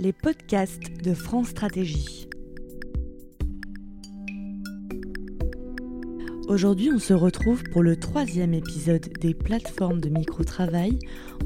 les podcasts de France Stratégie. Aujourd'hui, on se retrouve pour le troisième épisode des plateformes de micro-travail,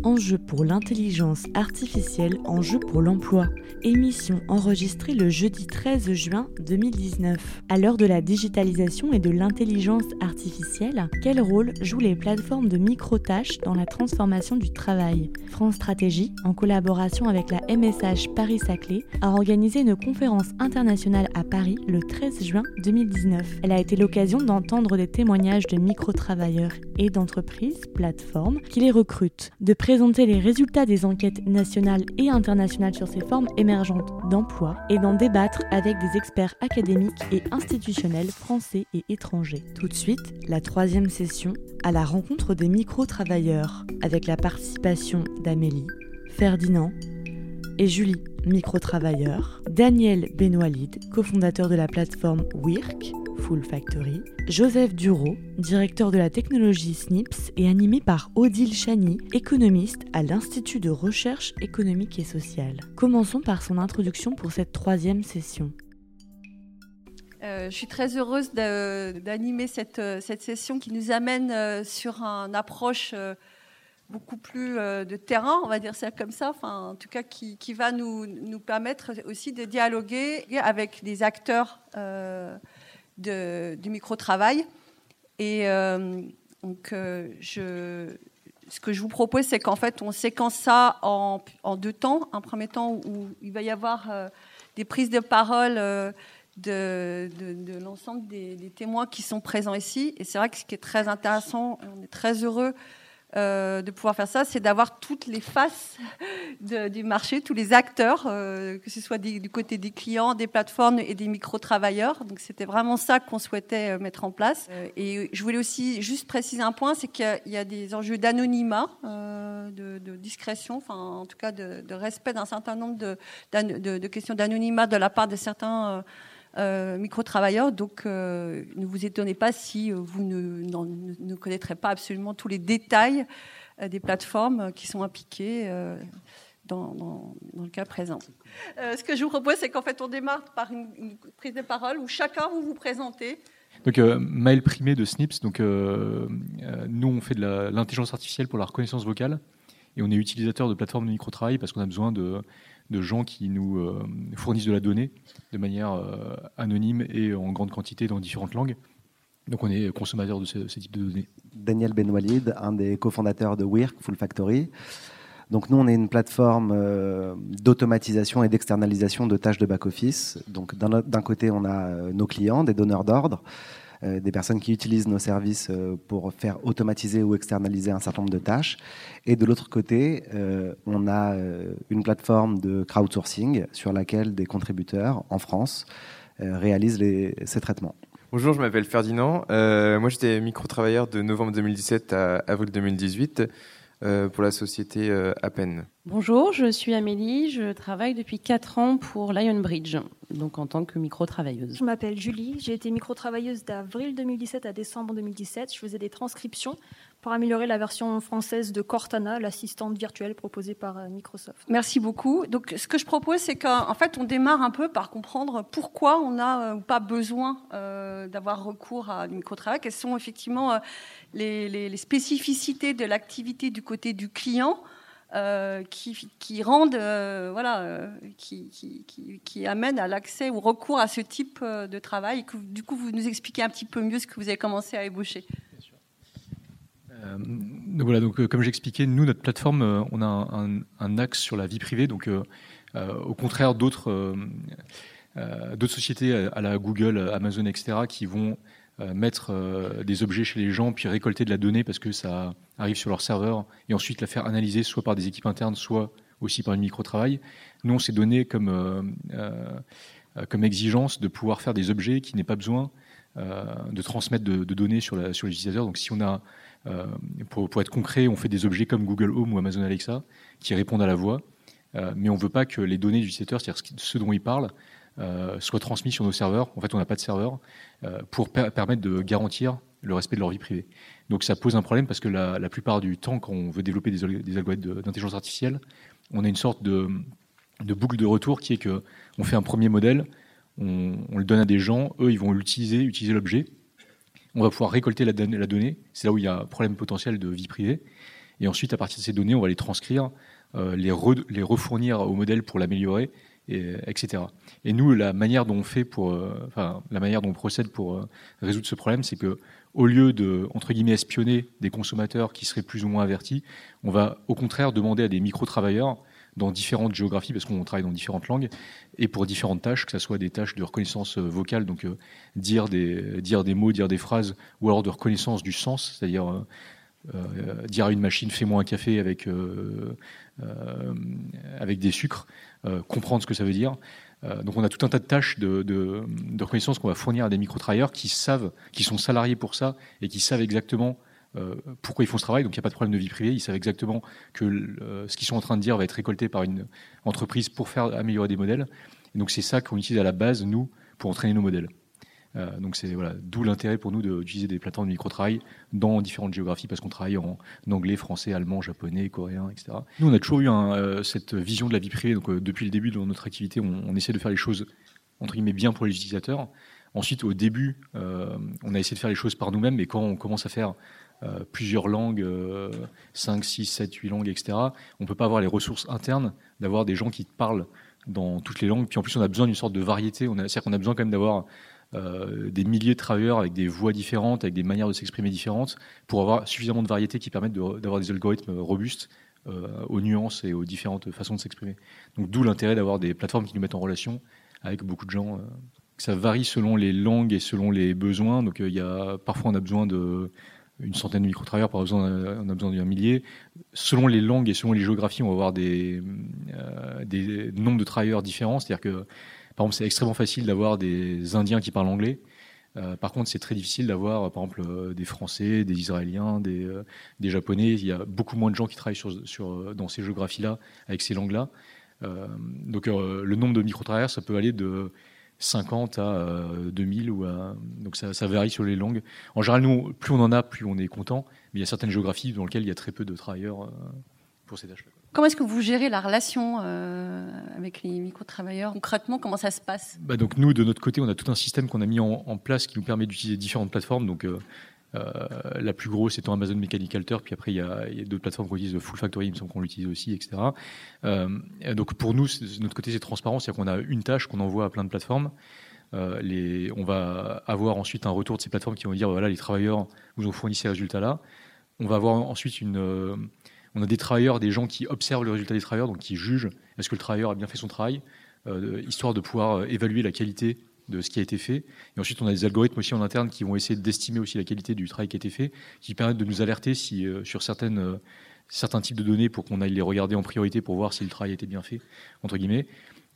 enjeux pour l'intelligence artificielle, enjeux pour l'emploi. Émission enregistrée le jeudi 13 juin 2019. À l'heure de la digitalisation et de l'intelligence artificielle, quel rôle jouent les plateformes de micro-tâches dans la transformation du travail? France Stratégie, en collaboration avec la MSH Paris-Saclay, a organisé une conférence internationale à Paris le 13 juin 2019. Elle a été l'occasion d'entendre des témoignages de micro-travailleurs et d'entreprises, plateformes, qui les recrutent, présenter les résultats des enquêtes nationales et internationales sur ces formes émergentes d'emploi et d'en débattre avec des experts académiques et institutionnels français et étrangers. Tout de suite, la troisième session à la rencontre des micro-travailleurs, avec la participation d'Amélie, Ferdinand et Julie, micro-travailleur, Daniel Benoîlide, cofondateur de la plateforme WIRK, Full Factory, Joseph Duro, directeur de la technologie SNIPS et animé par Odile Chani, économiste à l'Institut de recherche économique et sociale. Commençons par son introduction pour cette troisième session. Euh, je suis très heureuse d'animer cette, euh, cette, session qui nous amène euh, sur une approche beaucoup plus de terrain, on va dire ça comme ça, enfin, en tout cas qui, va nous, nous, permettre aussi de dialoguer avec des acteurs du micro-travail. Et euh, donc, euh, ce que je vous propose, c'est qu'en fait, on séquence ça en, deux temps. Un premier temps où il va y avoir euh, des prises de parole de, de, l'ensemble des, des, témoins qui sont présents ici. Et c'est vrai que ce qui est très intéressant, on est très heureux euh, de pouvoir faire ça, c'est d'avoir toutes les faces du marché, tous les acteurs, euh, que ce soit du côté des clients, des plateformes et des micro-travailleurs. Donc c'était vraiment ça qu'on souhaitait euh, mettre en place. et je voulais aussi juste préciser un point, c'est qu'il y, a des enjeux d'anonymat, de, discrétion, enfin en tout cas de, respect d'un certain nombre de, de questions d'anonymat de la part de certains euh, micro-travailleurs. Donc, euh, ne vous étonnez pas si euh, vous ne, ne, connaîtrez pas absolument tous les détails des plateformes qui sont impliquées. Dans, dans, le cas présent. ce que je vous propose, c'est qu'en fait, on démarre par une, prise de parole où chacun vous vous présentez. Donc, Maël Primé de Snips. Donc, nous, on fait de l'intelligence artificielle pour la reconnaissance vocale et on est utilisateur de plateformes de micro-travail parce qu'on a besoin de, de gens qui nous euh, fournissent de la donnée de manière euh, anonyme et en grande quantité dans différentes langues. Donc on est consommateur de ce, type de données. Daniel Benwalid, un des cofondateurs de Wirk, Full Factory. Donc nous, on est une plateforme euh, d'automatisation et d'externalisation de tâches de back-office. Donc d'un côté, on a nos clients, des donneurs d'ordre, des personnes qui utilisent nos services euh, pour faire automatiser ou externaliser un certain nombre de tâches. Et de l'autre côté, euh, on a une plateforme de crowdsourcing sur laquelle des contributeurs en France réalisent ces traitements. Bonjour, je m'appelle Ferdinand. moi, j'étais micro-travailleur de novembre 2017 à avril 2018. Euh, pour la société euh, Appen. Bonjour, je suis Amélie, je travaille depuis 4 ans pour Lionbridge, donc en tant que micro-travailleuse. Je m'appelle Julie, j'ai été micro-travailleuse d'avril 2017 à décembre 2017. Je faisais des transcriptions pour améliorer la version française de Cortana, l'assistante virtuelle proposée par euh, Microsoft. Merci beaucoup. Donc, ce que je propose, c'est qu'en fait, on démarre un peu par comprendre pourquoi on n'a pas besoin d'avoir recours à du micro-travail, quelles sont effectivement les, spécificités de l'activité du côté du client euh, qui, rendent, euh, voilà, euh, qui, qui, qui, amènent à l'accès ou recours à ce type de travail. Du coup, vous nous expliquez un petit peu mieux ce que vous avez commencé à ébaucher. Donc voilà, donc comme j'expliquais, nous notre plateforme, on a un, axe sur la vie privée. Donc au contraire d'autres d'autres sociétés à la Google, Amazon, etc., qui vont euh, mettre euh, des objets chez les gens, puis récolter de la donnée parce que ça arrive sur leur serveur, et ensuite la faire analyser soit par des équipes internes, soit aussi par une micro-travail. Nous, on s'est donné comme, euh, comme exigence de pouvoir faire des objets qui n'aient pas besoin de transmettre de, données sur, la, sur l'utilisateur. Donc si on a, pour, pour, être concret, on fait des objets comme Google Home ou Amazon Alexa qui répondent à la voix, mais on ne veut pas que les données du utilisateur, c'est-à-dire ce dont il parle, euh, soient transmis sur nos serveurs. En fait, on n'a pas de serveur euh, pour permettre de garantir le respect de leur vie privée. Donc ça pose un problème parce que la, plupart du temps, quand on veut développer des, algorithmes d'intelligence artificielle, on a une sorte de, de boucle de retour qui est que on fait un premier modèle, on, le donne à des gens, eux ils vont l'utiliser, utiliser l'objet. On va pouvoir récolter la, donnée, c'est là où il y a un problème potentiel de vie privée. Et ensuite, à partir de ces données, on va les transcrire, euh, les, refournir au modèle pour l'améliorer, et, etc. Et nous, la manière dont on fait pour, euh, enfin, la manière dont on procède pour euh, résoudre ce problème, c'est que au lieu de entre guillemets espionner des consommateurs qui seraient plus ou moins avertis, on va au contraire demander à des micro-travailleurs dans différentes géographies, parce qu'on travaille dans différentes langues, et pour différentes tâches, que ce soit des tâches de reconnaissance euh, vocale, donc euh, dire, des, dire des mots, dire des phrases, ou alors de reconnaissance du sens, c'est-à-dire euh, dire à une machine fais-moi un café avec, avec des sucres, comprendre ce que ça veut dire. donc on a tout un tas de tâches de, reconnaissance qu'on va fournir à des micro-travailleurs qui savent, qui sont salariés pour ça, et qui savent exactement pourquoi ils font ce travail, donc il n'y a pas de problème de vie privée, ils savent exactement que euh, ce qu'ils sont en train de dire va être récolté par une entreprise pour faire améliorer des modèles. Et donc c'est ça qu'on utilise à la base, nous, pour entraîner nos modèles. Euh, donc c'est voilà, d'où l'intérêt pour nous d'utiliser des plateformes de micro-travail dans différentes géographies parce qu'on travaille en, anglais, français, allemand, japonais, coréen, etc. Nous on a toujours eu cette vision de la vie privée. Donc depuis le début de notre activité, on, on, essaie de faire les choses entre guillemets bien pour les utilisateurs. Ensuite, au début, on a essayé de faire les choses par nous-mêmes, mais quand on commence à faire euh, plusieurs langues, 5, 6, 7, 8 langues, etc. On ne peut pas avoir les ressources internes d'avoir des gens qui parlent dans toutes les langues. Puis en plus, on a besoin d'une sorte de variété. C'est-à-dire qu'on a besoin quand même d'avoir euh, des milliers de travailleurs avec des voix différentes, avec des manières de s'exprimer différentes, pour avoir suffisamment de variété qui permettent d'avoir des algorithmes robustes euh, aux nuances et aux différentes façons de s'exprimer. Donc d'où l'intérêt d'avoir des plateformes qui nous mettent en relation avec beaucoup de gens. ça varie selon les langues et selon les besoins. Donc il y a, parfois on a besoin de une centaine de micro-travailleurs, par exemple, on a besoin d'un millier. Selon les langues et selon les géographies, on va avoir des, euh, des nombres de travailleurs différents. C'est-à-dire que, par exemple, c'est extrêmement facile d'avoir des Indiens qui parlent anglais. Euh, par contre, c'est très difficile d'avoir, par exemple, euh, des Français, des Israéliens, des, Japonais. Il y a beaucoup moins de gens qui travaillent dans ces géographies-là, avec ces langues-là. donc, le nombre de micro-travailleurs, ça peut aller de 50 à 2000 euh, ou à... donc ça, ça, varie sur les langues. En général, nous, plus on en a, plus on est content. Mais il y a certaines géographies dans lesquelles il y a très peu de travailleurs euh, pour ces tâches-là. Comment est-ce que vous gérez la relation euh, avec les micro-travailleurs? Concrètement, comment ça se passe? Bah donc Nous, de notre côté, on a tout un système qu'on a mis en, en, place qui nous permet d'utiliser différentes plateformes. Donc, euh, la plus grosse étant Amazon Mechanical Turk, puis après il y a, d'autres plateformes qu'on utilise, Full Factory, il me semble qu'on l'utilise aussi, etc. Euh, donc pour nous, de notre côté, c'est transparent, c'est-à-dire qu'on a une tâche qu'on envoie à plein de plateformes. Euh, on va avoir ensuite un retour de ces plateformes qui vont dire voilà les travailleurs vous ont fourni ces résultats-là. On va avoir ensuite une, euh, on a des travailleurs, des gens qui observent le résultat des travailleurs, donc qui jugent est-ce que le travailleur a bien fait son travail, euh, histoire de pouvoir évaluer la qualité de ce qui a été fait. Et ensuite, on a des algorithmes aussi en interne qui vont essayer d'estimer aussi la qualité du travail qui a été fait, qui permettent de nous alerter si, euh, sur certaines, euh, certains types de données pour qu'on aille les regarder en priorité pour voir si le travail a été bien fait, entre guillemets.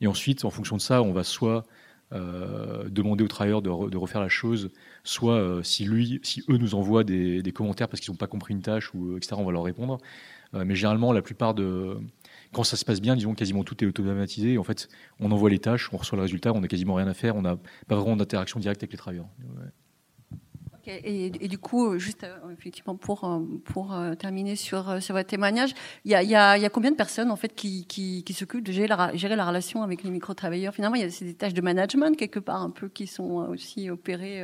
Et ensuite, en fonction de ça, on va soit euh, demander aux travailleurs de, refaire la chose, soit si lui, si eux nous envoient des, des commentaires parce qu'ils n'ont pas compris une tâche ou etc., on va leur répondre. mais généralement, la plupart de, quand ça se passe bien, disons quasiment tout est automatisé. En fait, on envoie les tâches, on reçoit le résultat, on n'a quasiment rien à faire, on n'a pas vraiment d'interaction directe avec les travailleurs. Et, du coup, juste euh, effectivement pour euh, pour euh, terminer sur sur votre témoignage, il y a, y, y a, combien de personnes en fait qui, qui, qui s'occupent de gérer la, gérer la relation avec les micro travailleurs Finalement, il y a des tâches de management quelque part un peu qui sont aussi opérées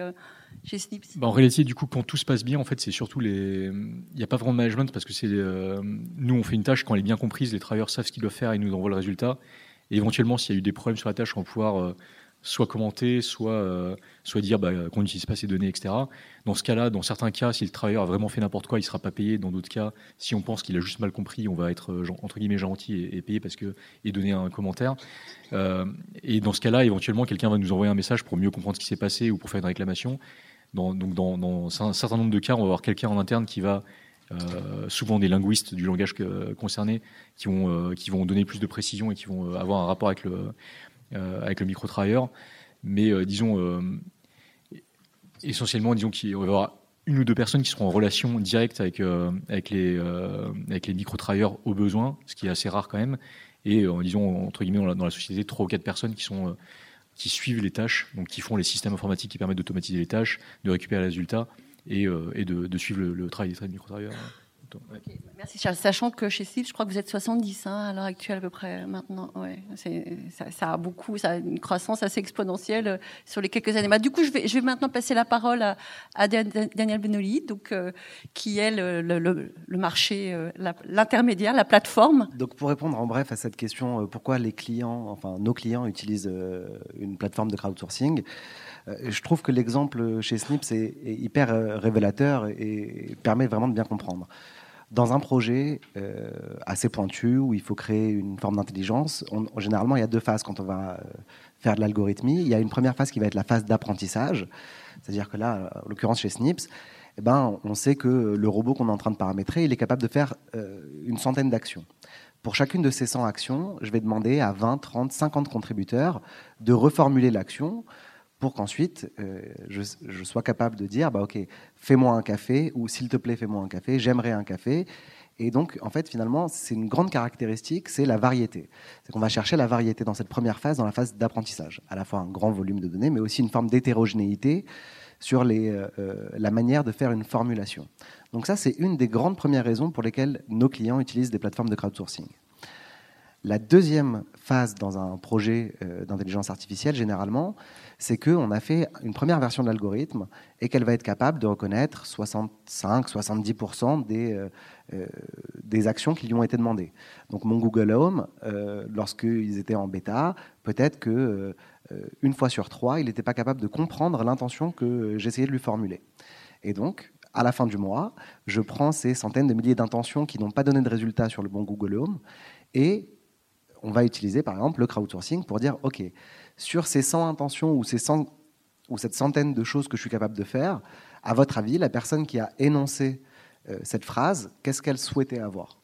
Bah, en réalité, du coup, quand tout se passe bien, en fait, c'est surtout les. Il n'y a pas vraiment de management parce que c'est nous, on fait une tâche quand elle est bien comprise, les travailleurs savent ce qu'ils doivent faire et nous envoient le résultat. Et éventuellement, s'il y a eu des problèmes sur la tâche, on va pouvoir soit commenter, soit, euh, soit dire bah, qu'on n'utilise pas ces données, etc. Dans ce cas-là, dans certains cas, si le travailleur a vraiment fait n'importe quoi, il ne sera pas payé. Dans d'autres cas, si on pense qu'il a juste mal compris, on va être euh, entre guillemets gentil et, payé parce que et donner un commentaire. Euh, et dans ce cas-là, éventuellement, quelqu'un va nous envoyer un message pour mieux comprendre ce qui s'est passé ou pour faire une réclamation. Dans, donc dans, un certain nombre de cas, on va avoir quelqu'un en interne qui va euh, souvent des linguistes du langage concerné qui vont, qui vont donner plus de précision et qui vont avoir un rapport avec le, euh, avec le micro-travailleur. Mais euh, disons, euh, essentiellement, disons qu'il va avoir une ou deux personnes qui seront en relation directe avec, les, avec micro-travailleurs au besoin, ce qui est assez rare quand même. Et disons, entre guillemets, dans la, société, trois ou quatre personnes qui sont qui suivent les tâches, donc qui font les systèmes informatiques qui permettent d'automatiser les tâches, de récupérer les résultats et, et de, suivre le, travail des micro-travailleurs. Merci Charles. Sachant que chez Steve, je crois que vous êtes 70 hein, à l'heure actuelle à peu près maintenant. Ouais, ça, ça, a beaucoup, ça a une croissance assez exponentielle euh, sur les quelques années. Bah, du coup, je vais, je vais maintenant passer la parole à, à Daniel Benoli, donc euh, qui est le, le, le marché, euh, l'intermédiaire, la, plateforme. Donc pour répondre en bref à cette question, pourquoi les clients, enfin nos clients utilisent une plateforme de crowdsourcing je trouve que l'exemple chez Snips est, est hyper révélateur et permet vraiment de bien comprendre dans un projet euh, assez pointu où il faut créer une forme d'intelligence, généralement il y a deux phases quand on va euh, faire de l'algorithmie. Il y a une première phase qui va être la phase d'apprentissage, c'est-à-dire que là, en l'occurrence chez Snips, eh ben, on sait que le robot qu'on est en train de paramétrer, il est capable de faire euh, une centaine d'actions. Pour chacune de ces 100 actions, je vais demander à 20, 30, 50 contributeurs de reformuler l'action pour qu'ensuite euh, je, sois capable de dire bah ok fais-moi un café ou s'il te plaît fais-moi un café j'aimerais un café. Et donc en fait finalement c'est une grande caractéristique c'est la variété. C'est qu'on va chercher la variété dans cette première phase dans la phase d'apprentissage. À la fois un grand volume de données mais aussi une forme d'hétérogénéité sur les, euh, euh, la manière de faire une formulation. Donc ça c'est une des grandes premières raisons pour lesquelles nos clients utilisent des plateformes de crowdsourcing. La deuxième phase dans un projet d'intelligence artificielle, généralement, c'est qu'on a fait une première version de l'algorithme et qu'elle va être capable de reconnaître 65-70% des, euh, euh, des actions qui lui ont été demandées. Donc mon Google Home, euh, lorsqu'ils étaient en bêta, peut-être que une fois sur trois, il n'était pas capable de comprendre l'intention que j'essayais de lui formuler. Et donc, à la fin du mois, je prends ces centaines de milliers d'intentions qui n'ont pas donné de résultat sur le bon Google Home et on va utiliser par exemple le crowdsourcing pour dire OK, sur ces 100 intentions ou, ces 100, ou cette centaine de choses que je suis capable de faire, à votre avis, la personne qui a énoncé euh, cette phrase, qu'est-ce qu'elle souhaitait avoir?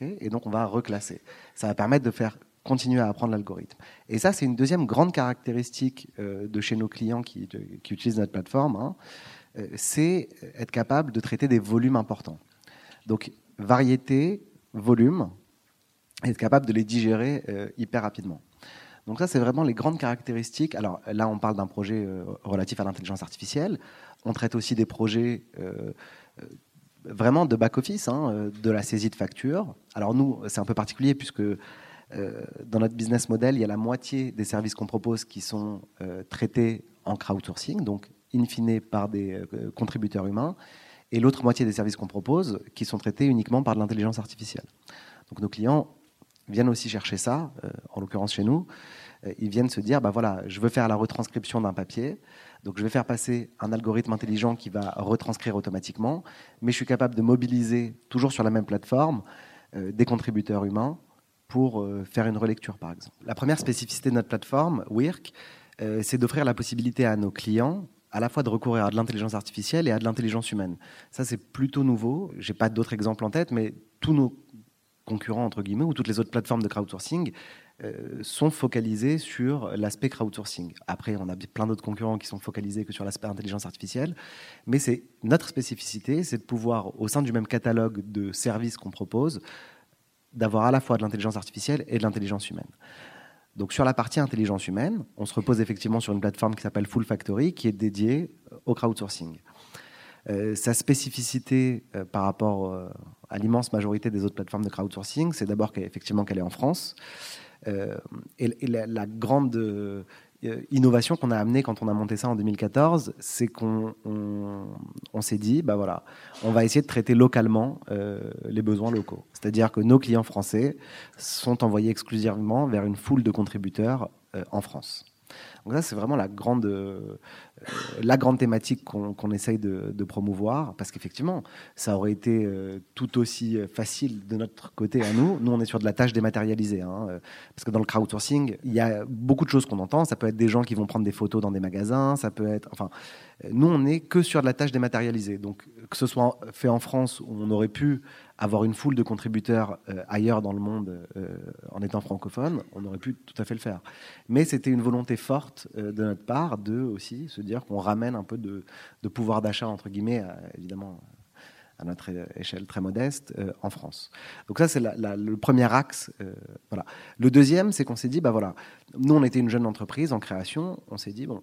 Et donc, on va reclasser. Ça va permettre de faire continuer à apprendre l'algorithme. Et ça, c'est une deuxième grande caractéristique euh, de chez nos clients qui, utilisent notre plateforme, hein, euh, c'est être capable de traiter des volumes importants. Donc, variété, volume, être capable de les digérer hyper rapidement. Donc ça, c'est vraiment les grandes caractéristiques. Alors là, on parle d'un projet euh, relatif à l'intelligence artificielle. On traite aussi des projets euh, euh, vraiment de back-office, hein, de la saisie de factures. Alors nous, c'est un peu particulier puisque dans notre business model, il y a la moitié des services qu'on propose qui sont traités en crowdsourcing, donc in fine par des contributeurs humains, et l'autre moitié des services qu'on propose qui sont traités uniquement par de l'intelligence artificielle. Donc nos clients viennent aussi chercher ça, euh, en l'occurrence chez nous. Euh, ils viennent se dire, bah voilà, je veux faire la retranscription d'un papier, donc je vais faire passer un algorithme intelligent qui va retranscrire automatiquement, mais je suis capable de mobiliser, toujours sur la même plateforme, euh, des contributeurs humains pour faire une relecture, par exemple. La première spécificité de notre plateforme, WIRK, c'est d'offrir la possibilité à nos clients à la fois de recourir à de l'intelligence artificielle et à de l'intelligence humaine. Ça, c'est plutôt nouveau. Je n'ai pas d'autres exemples en tête, mais tous nos concurrents, entre guillemets, ou toutes les autres plateformes de crowdsourcing euh, sont focalisées sur l'aspect crowdsourcing. Après, on a plein d'autres concurrents qui sont focalisés que sur l'aspect intelligence artificielle, mais c'est notre spécificité, c'est de pouvoir, au sein du même catalogue de services qu'on propose, d'avoir à la fois de l'intelligence artificielle et de l'intelligence humaine. Donc sur la partie intelligence humaine, on se repose effectivement sur une plateforme qui s'appelle Full Factory, qui est dédiée au crowdsourcing. Euh, sa spécificité euh, par rapport euh, à l'immense majorité des autres plateformes de crowdsourcing, c'est d'abord qu'effectivement qu'elle est en France. et, la, grande innovation qu'on a amenée quand on a monté ça en 2014, c'est qu'on on, s'est dit, bah voilà, on va essayer de traiter localement les besoins locaux. C'est-à-dire que nos clients français sont envoyés exclusivement vers une foule de contributeurs en France. Donc ça, c'est vraiment la grande, la grande thématique qu'on essaye de, promouvoir, parce qu'effectivement, ça aurait été euh, tout aussi facile de notre côté à nous. Nous, on est sur de la tâche dématérialisée, hein, euh, parce que dans le crowdsourcing, il y a beaucoup de choses qu'on entend. Ça peut être des gens qui vont prendre des photos dans des magasins, ça peut être, enfin, nous, on n'est que sur de la tâche dématérialisée. Donc, que ce soit fait en France, où on aurait pu avoir une foule de contributeurs euh, ailleurs dans le monde euh, en étant francophone, on aurait pu tout à fait le faire. Mais c'était une volonté forte euh, de notre part de aussi se dire qu'on ramène un peu de, pouvoir d'achat, entre guillemets, évidemment à notre échelle très modeste, en France. Donc ça, c'est le premier axe. voilà. Le deuxième, c'est qu'on s'est dit, bah voilà, nous, on était une jeune entreprise en création, on s'est dit, bon,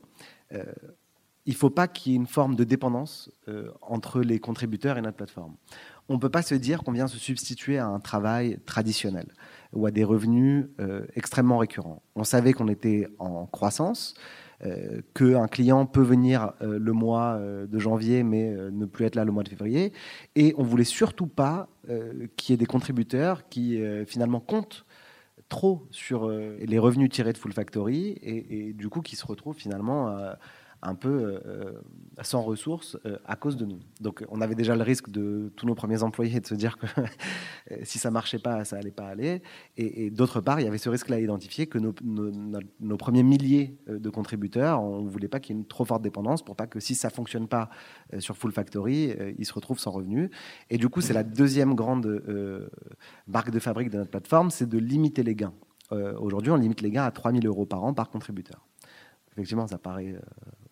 il ne faut pas qu'il y ait une forme de dépendance entre les contributeurs et notre plateforme. On ne peut pas se dire qu'on vient se substituer à un travail traditionnel ou à des revenus extrêmement récurrents. On savait qu'on était en croissance, euh, qu'un client peut venir euh, le mois euh, de janvier mais ne plus être là le mois de février. Et on voulait surtout pas qu'il y ait des contributeurs qui finalement comptent trop sur les revenus tirés de Full Factory et, du coup qui se retrouvent finalement un peu euh, euh, sans ressources euh, à cause de nous. Donc on avait déjà le risque de tous nos premiers employés de se dire que si ça marchait pas, ça allait pas aller. Et, d'autre part, il y avait ce risque-là à identifier que nos, premiers milliers de contributeurs, on ne voulait pas qu'il y ait une trop forte dépendance pour pas que si ça fonctionne pas sur Full Factory, ils se retrouvent sans revenus. Et du coup, c'est la deuxième grande marque de fabrique de notre plateforme, c'est de limiter les gains. Aujourd'hui, on limite les gains à 3000 euros par an par contributeur. Effectivement, ça paraît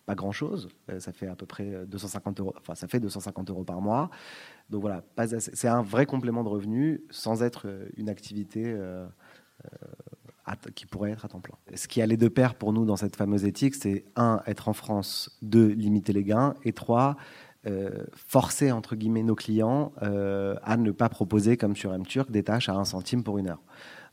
pas grand chose. Euh, ça fait à peu près 250 euros. Enfin, ça fait 250 euros par mois. Donc voilà, c'est un vrai complément de revenu sans être euh, une activité euh, qui pourrait être à temps plein. Ce qui allait de pair pour nous dans cette fameuse éthique, c'est un, être en France, deux, limiter les gains, et trois, forcer entre guillemets nos clients à ne pas proposer comme sur MTurk des tâches à un centime pour une heure.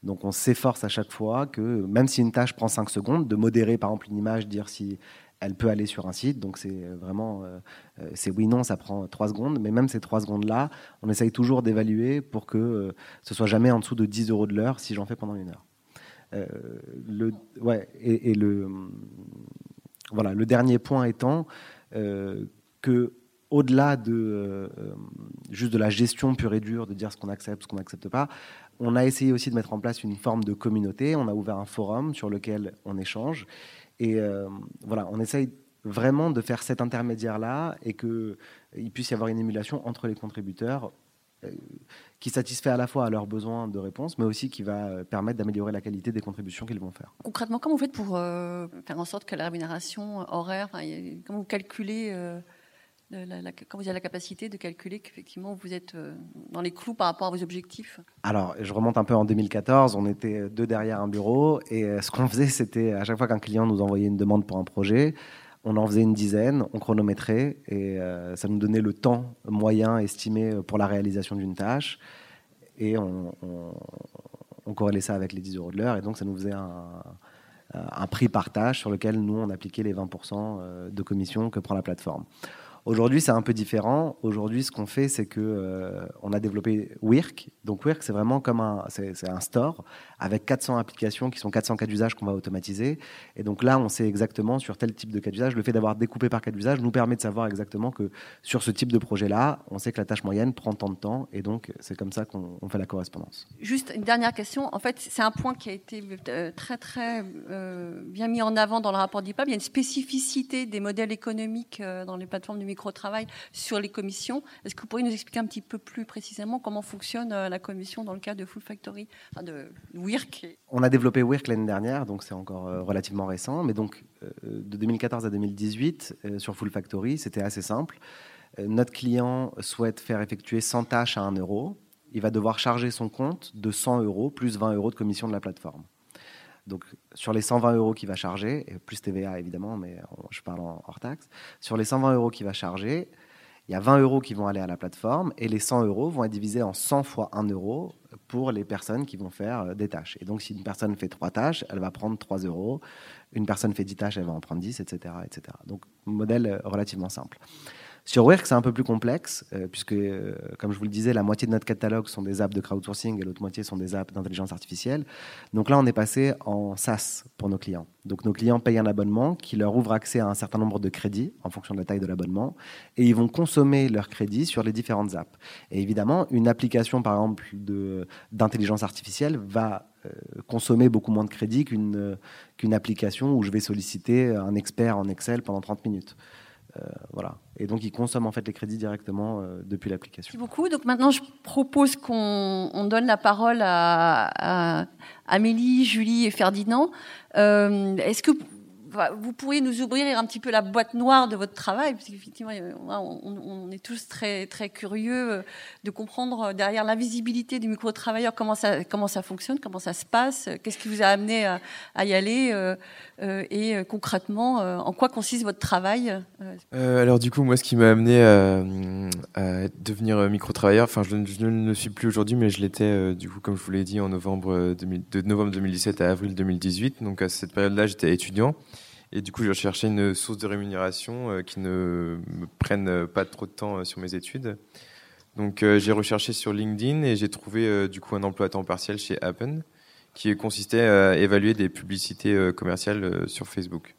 Donc on s'efforce à chaque fois que même si une tâche prend 5 secondes, de modérer par exemple une image, dire si elle peut aller sur un site. Donc c'est euh, vraiment, euh, euh, c'est oui, non, ça prend trois secondes. Mais même ces trois secondes-là, on essaye toujours d'évaluer pour que ce soit jamais en dessous de 10 euros de l'heure si j'en fais pendant une heure. le, ouais, et, le, voilà, le dernier point étant que au-delà de juste de la gestion pure et dure, de dire ce qu'on accepte, ce qu'on n'accepte pas, on a essayé aussi de mettre en place une forme de communauté. On a ouvert un forum sur lequel on échange. Et euh, voilà, on essaye vraiment de faire cet intermédiaire-là et qu'il puisse y avoir une émulation entre les contributeurs euh, qui satisfait à la fois à leurs besoins de réponse, mais aussi qui va euh, permettre d'améliorer la qualité des contributions qu'ils vont faire. Concrètement, comment vous faites pour faire en sorte que la rémunération horaire, comment vous calculez quand vous avez la capacité de calculer qu'effectivement vous êtes euh, dans les clous par rapport à vos objectifs Alors, je remonte un peu en 2014, on était deux derrière un bureau et euh, ce qu'on faisait, c'était à chaque fois qu'un client nous envoyait une demande pour un projet, on en faisait une dizaine, on chronométrait et euh, ça nous donnait le temps moyen estimé pour la réalisation d'une tâche et on, on, corrélait ça avec les 10 euros de l'heure et donc ça nous faisait un, un prix par tâche sur lequel nous on appliquait les 20% de commission que prend la plateforme. Aujourd'hui, c'est un peu différent. Aujourd'hui, ce qu'on fait, c'est que euh, on a développé Wirk. Donc Wirk, c'est vraiment comme un, c'est un store avec 400 applications qui sont 400 cas d'usage qu'on va automatiser. Et donc là, on sait exactement sur tel type de cas d'usage. Le fait d'avoir découpé par cas d'usage nous permet de savoir exactement que sur ce type de projet-là, on sait que la tâche moyenne prend tant de temps. Et donc, c'est comme ça qu'on fait la correspondance. Juste une dernière question. En fait, c'est un point qui a été euh, très très euh, bien mis en avant dans le rapport d'IPAB. Il y a une spécificité des modèles économiques dans les plateformes numériques micro-travail sur les commissions. Est-ce que vous pourriez nous expliquer un petit peu plus précisément comment fonctionne euh, la commission dans le cas de Full Factory, enfin de WIRC On a développé WIRC l'année dernière, donc c'est encore euh, relativement récent, mais donc euh, de 2014 à 2018 sur Full Factory, c'était assez simple. Notre client souhaite faire effectuer 100 tâches à 1 euro. Il va devoir charger son compte de 100 euros plus 20 euros de commission de la plateforme. Donc sur les 120 euros qu'il va charger, plus TVA évidemment, mais je parle en hors taxe, sur les 120 euros qu'il va charger, il y a 20 euros qui vont aller à la plateforme et les 100 euros vont être divisés en 100 fois 1 euro pour les personnes qui vont faire euh, des tâches. Et donc si une personne fait 3 tâches, elle va prendre 3 euros. Une personne fait 10 tâches, elle va en prendre 10, etc. etc. Donc modèle euh, relativement simple. Sur Work, c'est un peu plus complexe, euh, puisque, euh, comme je vous le disais, la moitié de notre catalogue sont des apps de crowdsourcing et l'autre moitié sont des apps d'intelligence artificielle. Donc là, on est passé en SaaS pour nos clients. Donc nos clients payent un abonnement qui leur ouvre accès à un certain nombre de crédits en fonction de la taille de l'abonnement, et ils vont consommer leurs crédits sur les différentes apps. Et évidemment, une application, par exemple, d'intelligence artificielle va euh, consommer beaucoup moins de crédits qu'une qu'une application où je vais solliciter un expert en Excel pendant 30 minutes. Euh, voilà. Et donc, ils consomment en fait les crédits directement euh, depuis l'application. Merci beaucoup. Donc maintenant, je propose qu'on donne la parole à, Amélie, Julie et Ferdinand. Euh, est-ce que vous pourriez nous ouvrir un petit peu la boîte noire de votre travail, parce qu'effectivement, on, est tous très très curieux de comprendre derrière l'invisibilité du micro-travailleur comment ça comment ça fonctionne, comment ça se passe, qu'est-ce qui vous a amené à, y aller, et concrètement, en quoi consiste votre travail Alors du coup, moi, ce qui m'a amené à, devenir micro-travailleur, enfin, je, ne le suis plus aujourd'hui, mais je l'étais du coup, comme je vous l'ai dit, en de novembre 2017 à avril 2018. Donc à cette période-là, j'étais étudiant. Et du coup, je recherchais une source de rémunération euh, qui ne me prenne pas trop de temps euh, sur mes études. Donc euh, j'ai recherché sur LinkedIn et j'ai trouvé du coup un emploi à temps partiel chez Appen qui consistait à évaluer des publicités commerciales sur Facebook.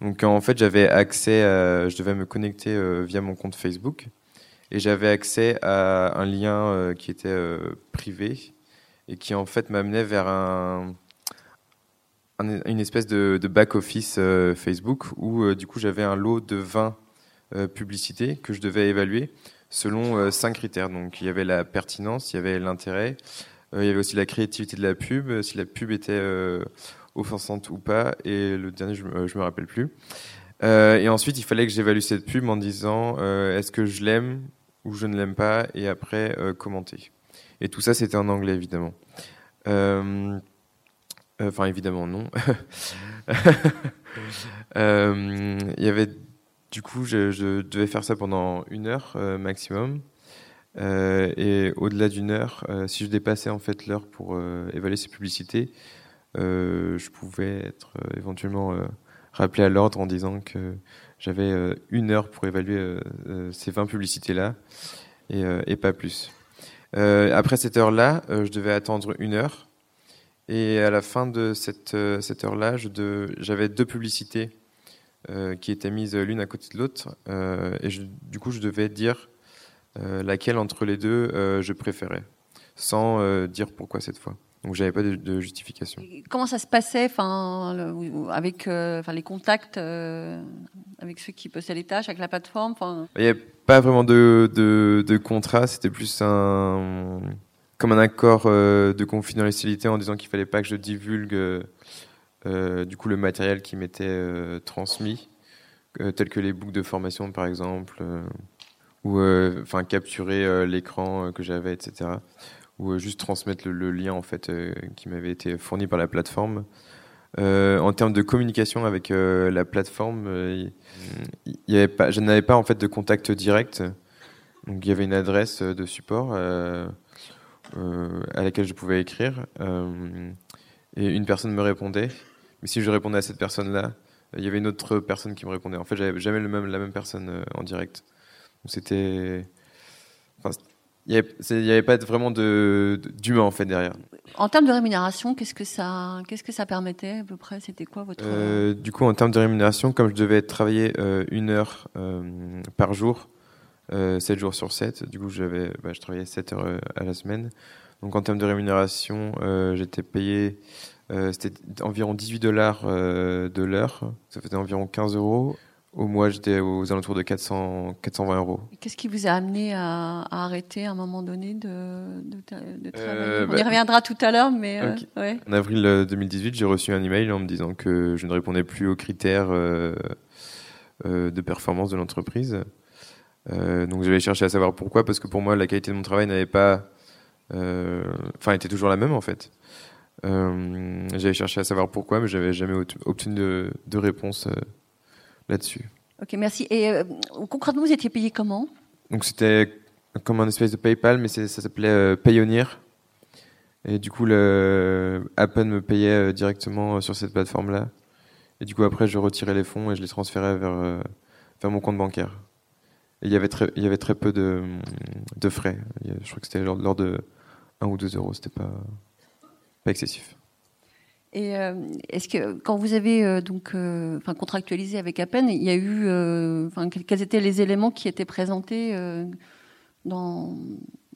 Donc en fait, j'avais accès, je devais me connecter via mon compte Facebook et j'avais accès à un lien qui était privé et qui en fait m'amenait vers un, une espèce de, back-office euh, Facebook où euh, du coup j'avais un lot de 20 euh, publicités que je devais évaluer selon cinq critères. Donc il y avait la pertinence, il y avait l'intérêt, il y avait aussi la créativité de la pub, si la pub était offensante ou pas, et le dernier je, je me rappelle plus. et ensuite il fallait que j'évalue cette pub en disant est-ce que je l'aime ou je ne l'aime pas, et après commenter. Et tout ça c'était en anglais évidemment. Enfin, évidemment, non. Euh, il y avait, du coup, je, devais faire ça pendant une heure euh, maximum. et au-delà d'une heure, si je dépassais en fait l'heure pour évaluer ces publicités, je pouvais être éventuellement rappelé à l'ordre en disant que j'avais une heure pour évaluer ces 20 publicités-là et, et, pas plus. après cette heure-là, je devais attendre une heure et à la fin de cette, euh, cette heure-là, j'avais deux publicités euh, qui étaient mises l'une à côté de l'autre. Euh, et du coup, je devais dire laquelle entre les deux je préférais, sans dire pourquoi cette fois. Donc j'avais pas de, justification. comment ça se passait, enfin, avec, enfin, les contacts avec ceux qui postaient les tâches, avec la plateforme. Il n'y avait pas vraiment de, de, de contrat. C'était plus un comme un accord euh, de confidentialité en disant qu'il fallait pas que je divulgue euh, euh, du coup le matériel qui m'était transmis, tel que les boucles de formation par exemple, ou enfin capturer l'écran que j'avais, etc. Ou juste transmettre le, lien en fait qui m'avait été fourni par la plateforme. en termes de communication avec la plateforme, je n'avais pas en fait de contact direct. Donc il y avait une adresse de support à laquelle je pouvais écrire. Euh, et une personne me répondait. Mais si je répondais à cette personne-là, il y avait une autre personne qui me répondait. En fait, j'avais jamais le même, la même personne euh, en direct. c'était. il n'y avait, avait, pas vraiment d'humain en fait derrière. En termes de rémunération, qu'est-ce que ça, qu'est-ce que ça permettait à peu près? C'était quoi votre Du coup, en termes de rémunération, comme je devais travailler une heure par jour, 7 euh, jours sur 7. Du coup, j'avais, bah, je travaillais 7 heures euh, à la semaine. Donc en termes de rémunération, euh, j'étais payé, c'était environ 18 dollars de l'heure. Ça faisait environ 15 euros. Au mois, j'étais aux alentours de 400, 420 euros. Qu'est-ce qui vous a amené à, arrêter à un moment donné de, de, travailler On y bah, reviendra tout à l'heure, mais ouais. En avril 2018, j'ai reçu un email en me disant que je ne répondais plus aux critères de performance de l'entreprise. Euh, donc j'avais cherché à savoir pourquoi, parce que pour moi la qualité de mon travail n'avait pas, euh, enfin était toujours la même en fait. Euh, j'avais cherché à savoir pourquoi, mais j'avais jamais obtenu de, de réponse là-dessus. Ok, merci. Et concrètement, vous étiez payé comment? Donc c'était comme un espèce de PayPal, mais ça s'appelait Payoneer. Et du coup, le Apple me payait directement sur cette plateforme-là. Et du coup, après, je retirais les fonds et je les transférais vers, vers mon compte bancaire il y avait très, il y avait très peu de, de frais. Je crois que c'était l'ordre de 1 ou 2 euros. C'était pas, pas excessif. Et euh, est-ce que quand vous avez euh, donc euh, enfin contractualisé avec Appen, il y a eu enfin quels étaient les éléments qui étaient présentés dans,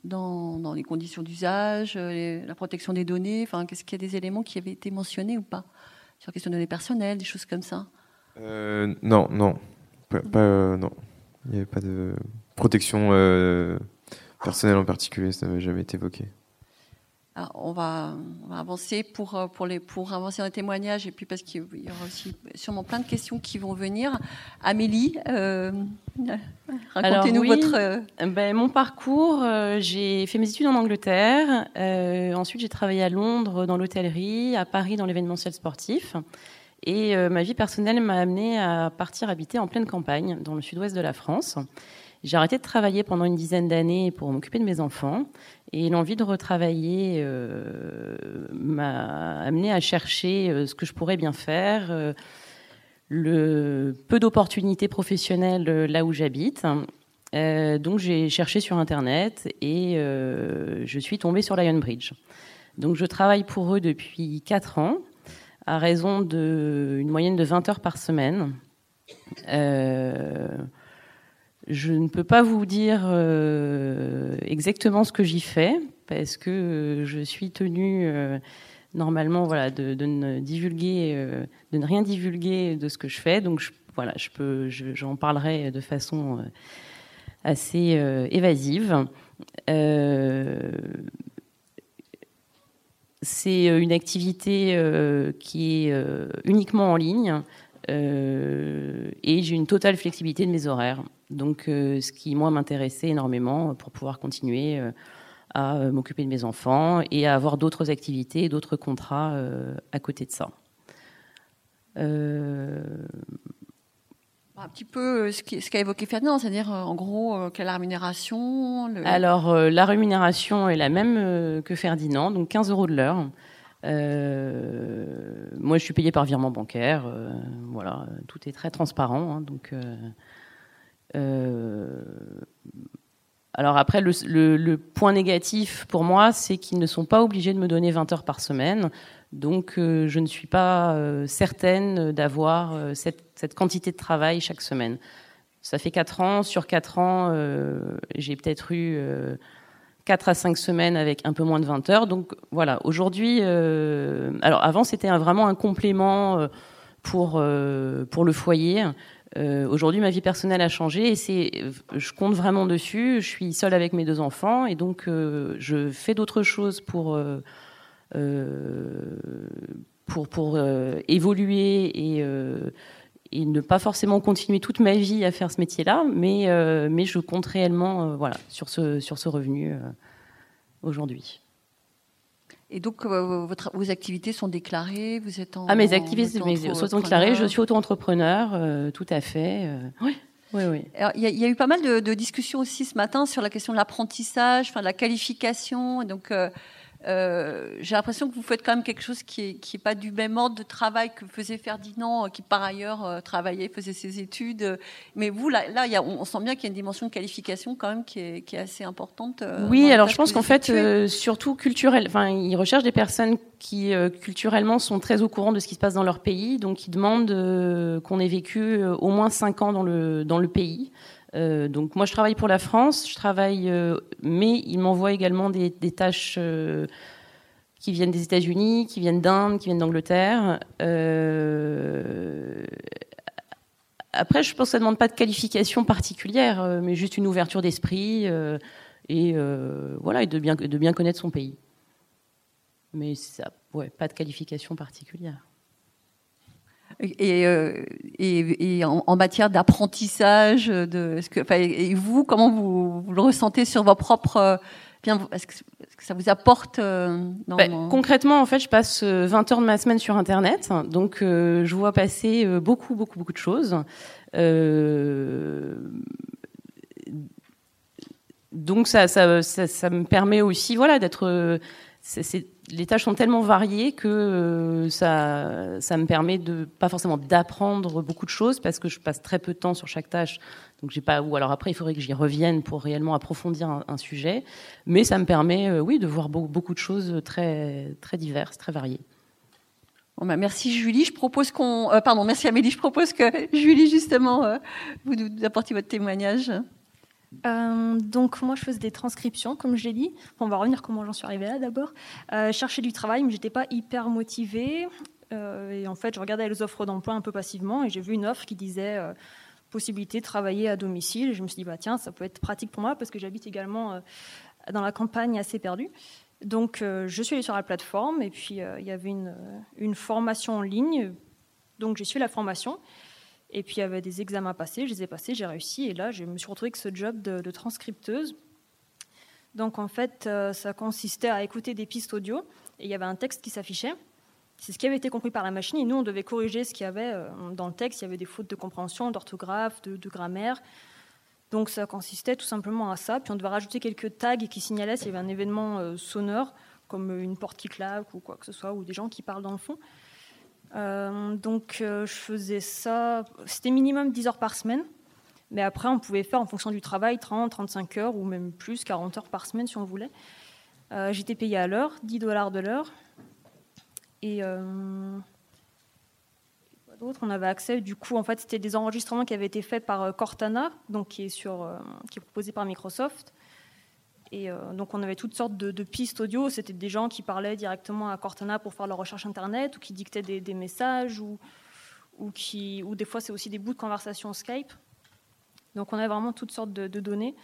dans, dans les conditions d'usage, la protection des données, enfin qu'est-ce qu'il y a des éléments qui avaient été mentionnés ou pas sur la question des données personnelles, des choses comme ça? Non, non, pas non. Il n'y avait pas de protection euh, personnelle en particulier, ça n'avait jamais été évoqué. on, va, avancer pour, euh, pour, les, pour avancer dans les témoignages et puis parce qu'il y aura aussi sûrement plein de questions qui vont venir. Amélie, euh, racontez-nous votre. Ben, mon parcours, j'ai fait mes études en Angleterre. ensuite, j'ai travaillé à Londres dans l'hôtellerie, à Paris dans l'événementiel sportif. Et ma vie personnelle m'a amenée à partir habiter en pleine campagne, dans le sud-ouest de la France. J'ai arrêté de travailler pendant une dizaine d'années pour m'occuper de mes enfants. Et l'envie de retravailler euh, m'a amené à chercher euh, ce que je pourrais bien faire. Euh, le peu d'opportunités professionnelles là où j'habite. donc j'ai cherché sur Internet et je suis tombée sur Lionbridge. Donc je travaille pour eux depuis 4 ans à raison d'une moyenne de 20 heures par semaine. Je ne peux pas vous dire euh, exactement ce que j'y fais parce que euh, je suis tenue euh, normalement voilà de, ne divulguer, de ne rien divulguer de ce que je fais. Donc voilà, je peux, j'en parlerai de façon assez évasive. C'est une activité qui est uniquement en ligne et j'ai une totale flexibilité de mes horaires. Donc, euh, ce qui, moi, m'intéressait énormément pour pouvoir continuer euh, à euh, m'occuper de mes enfants et à avoir d'autres activités, d'autres contrats à côté de ça. Un petit peu ce qu'a évoqué Ferdinand, c'est-à-dire en gros quelle la rémunération Alors la rémunération est la même que Ferdinand, donc 15 euros de l'heure. moi, je suis payée par virement bancaire. voilà, tout est très transparent. Hein, donc, euh, alors après, le, point négatif pour moi, c'est qu'ils ne sont pas obligés de me donner 20 heures par semaine. Donc euh, je ne suis pas euh, certaine d'avoir cette, quantité de travail chaque semaine. Ça fait 4 ans. Sur 4 ans, j'ai peut-être eu 4 à 5 semaines avec un peu moins de 20 heures. Donc voilà, aujourd'hui, alors avant c'était vraiment un complément pour, pour le foyer. Euh, Aujourd'hui, ma vie personnelle a changé et c'est, je compte vraiment dessus. Je suis seule avec mes deux enfants et donc euh, je fais d'autres choses pour euh, euh pour pour euh, évoluer et et ne pas forcément continuer toute ma vie à faire ce métier-là, mais mais je compte réellement voilà sur ce sur ce revenu aujourd'hui. Et donc, euh, votre, vos activités sont déclarées Vous êtes en. Ah, mes activités sont déclarées. Je suis auto-entrepreneur, euh, tout à fait. Euh. oui. Oui, oui. Il y, a eu pas mal de, de, discussions aussi ce matin sur la question de l'apprentissage, enfin de la qualification. Donc, euh, j'ai l'impression que vous faites quand même quelque chose qui est, qui est pas du même ordre de travail que faisait Ferdinand, euh, qui par ailleurs euh, travaillait, faisait ses études. Mais vous, là, là y a, on sent bien qu'il y a une dimension de qualification quand même qui est, qui est assez importante. oui, alors je pense qu'en fait, surtout culturel, enfin, ils recherchent des personnes qui culturellement sont très au courant de ce qui se passe dans leur pays, donc ils demandent qu'on ait vécu au moins cinq ans dans le dans le pays. Euh, donc moi je travaille pour la France, je travaille, euh, mais il m'envoie également des, tâches euh, qui viennent des États-Unis, qui viennent d'Inde, qui viennent d'Angleterre. après, je pense que ça ne demande pas de qualification particulière, mais juste une ouverture d'esprit et voilà, et de bien, de bien connaître son pays. Mais ça, ouais, pas de qualification particulière. Et, euh, et, et en, en, matière d'apprentissage, de, est-ce que, et vous, comment vous, vous, le ressentez sur vos propres Bien, est-ce que, ça vous apporte euh, dans, ben, Concrètement, en fait, je passe 20 euh, heures de ma semaine sur Internet, donc euh, je vois passer beaucoup, beaucoup, beaucoup de choses. donc ça ça, ça, ça, me permet aussi, voilà, d'être c'est les tâches sont tellement variées que euh, ça, ça me permet de pas forcément d'apprendre beaucoup de choses parce que je passe très peu de temps sur chaque tâche. Donc j'ai pas ou alors après il faudrait que j'y revienne pour réellement approfondir un, sujet, mais ça me permet euh, oui de voir beaucoup de choses très très diverses, très variées. Bon bah merci Julie, je propose qu'on euh, pardon, merci Amélie, je propose que Julie justement vous apportiez votre témoignage. Euh, donc moi je faisais des transcriptions comme je l'ai dit. on va revenir comment j'en suis arrivée là d'abord. Euh, chercher du travail mais j'étais pas hyper motivée euh, et en fait je regardais les offres d'emploi un peu passivement et j'ai vu une offre qui disait possibilité de travailler à domicile. Et je me suis dit bah tiens ça peut être pratique pour moi parce que j'habite également dans la campagne assez perdue. Donc, je suis allée sur la plateforme et puis il y avait une, une, formation en ligne. Donc, j'ai suivi la formation. Et puis, il y avait des examens à passer. Je les ai passés, j'ai réussi. Et là, je me suis retrouvée avec ce job de, de transcripteuse. Donc, en fait, ça consistait à écouter des pistes audio. Et il y avait un texte qui s'affichait. C'est ce qui avait été compris par la machine et nous, on devait corriger ce qu'il y avait euh, dans le texte. Il y avait des fautes de compréhension, d'orthographe, de, grammaire. Donc ça consistait tout simplement à ça. Puis on devait rajouter quelques tags qui signalaient s'il y avait un événement euh, sonore, comme une porte qui claque ou quoi que ce soit, ou des gens qui parlent dans le fond. Euh, donc je faisais ça, c'était minimum 10 heures par semaine. Mais après, on pouvait faire en fonction du travail 30, 35 heures ou même plus, 40 heures par semaine si on voulait. J'étais payé à l'heure, 10 dollars de l'heure. Et euh, d'autres, on avait accès. Du coup, en fait, c'était des enregistrements qui avaient été faits par euh, Cortana, donc qui est sur, euh, qui est proposé par Microsoft. Et donc, on avait toutes sortes de, pistes audio. C'était des gens qui parlaient directement à Cortana pour faire leur recherche internet, ou qui dictaient des, messages, ou, ou, qui, ou des fois, c'est aussi des bouts de conversation Skype. Donc, on avait vraiment toutes sortes de, données.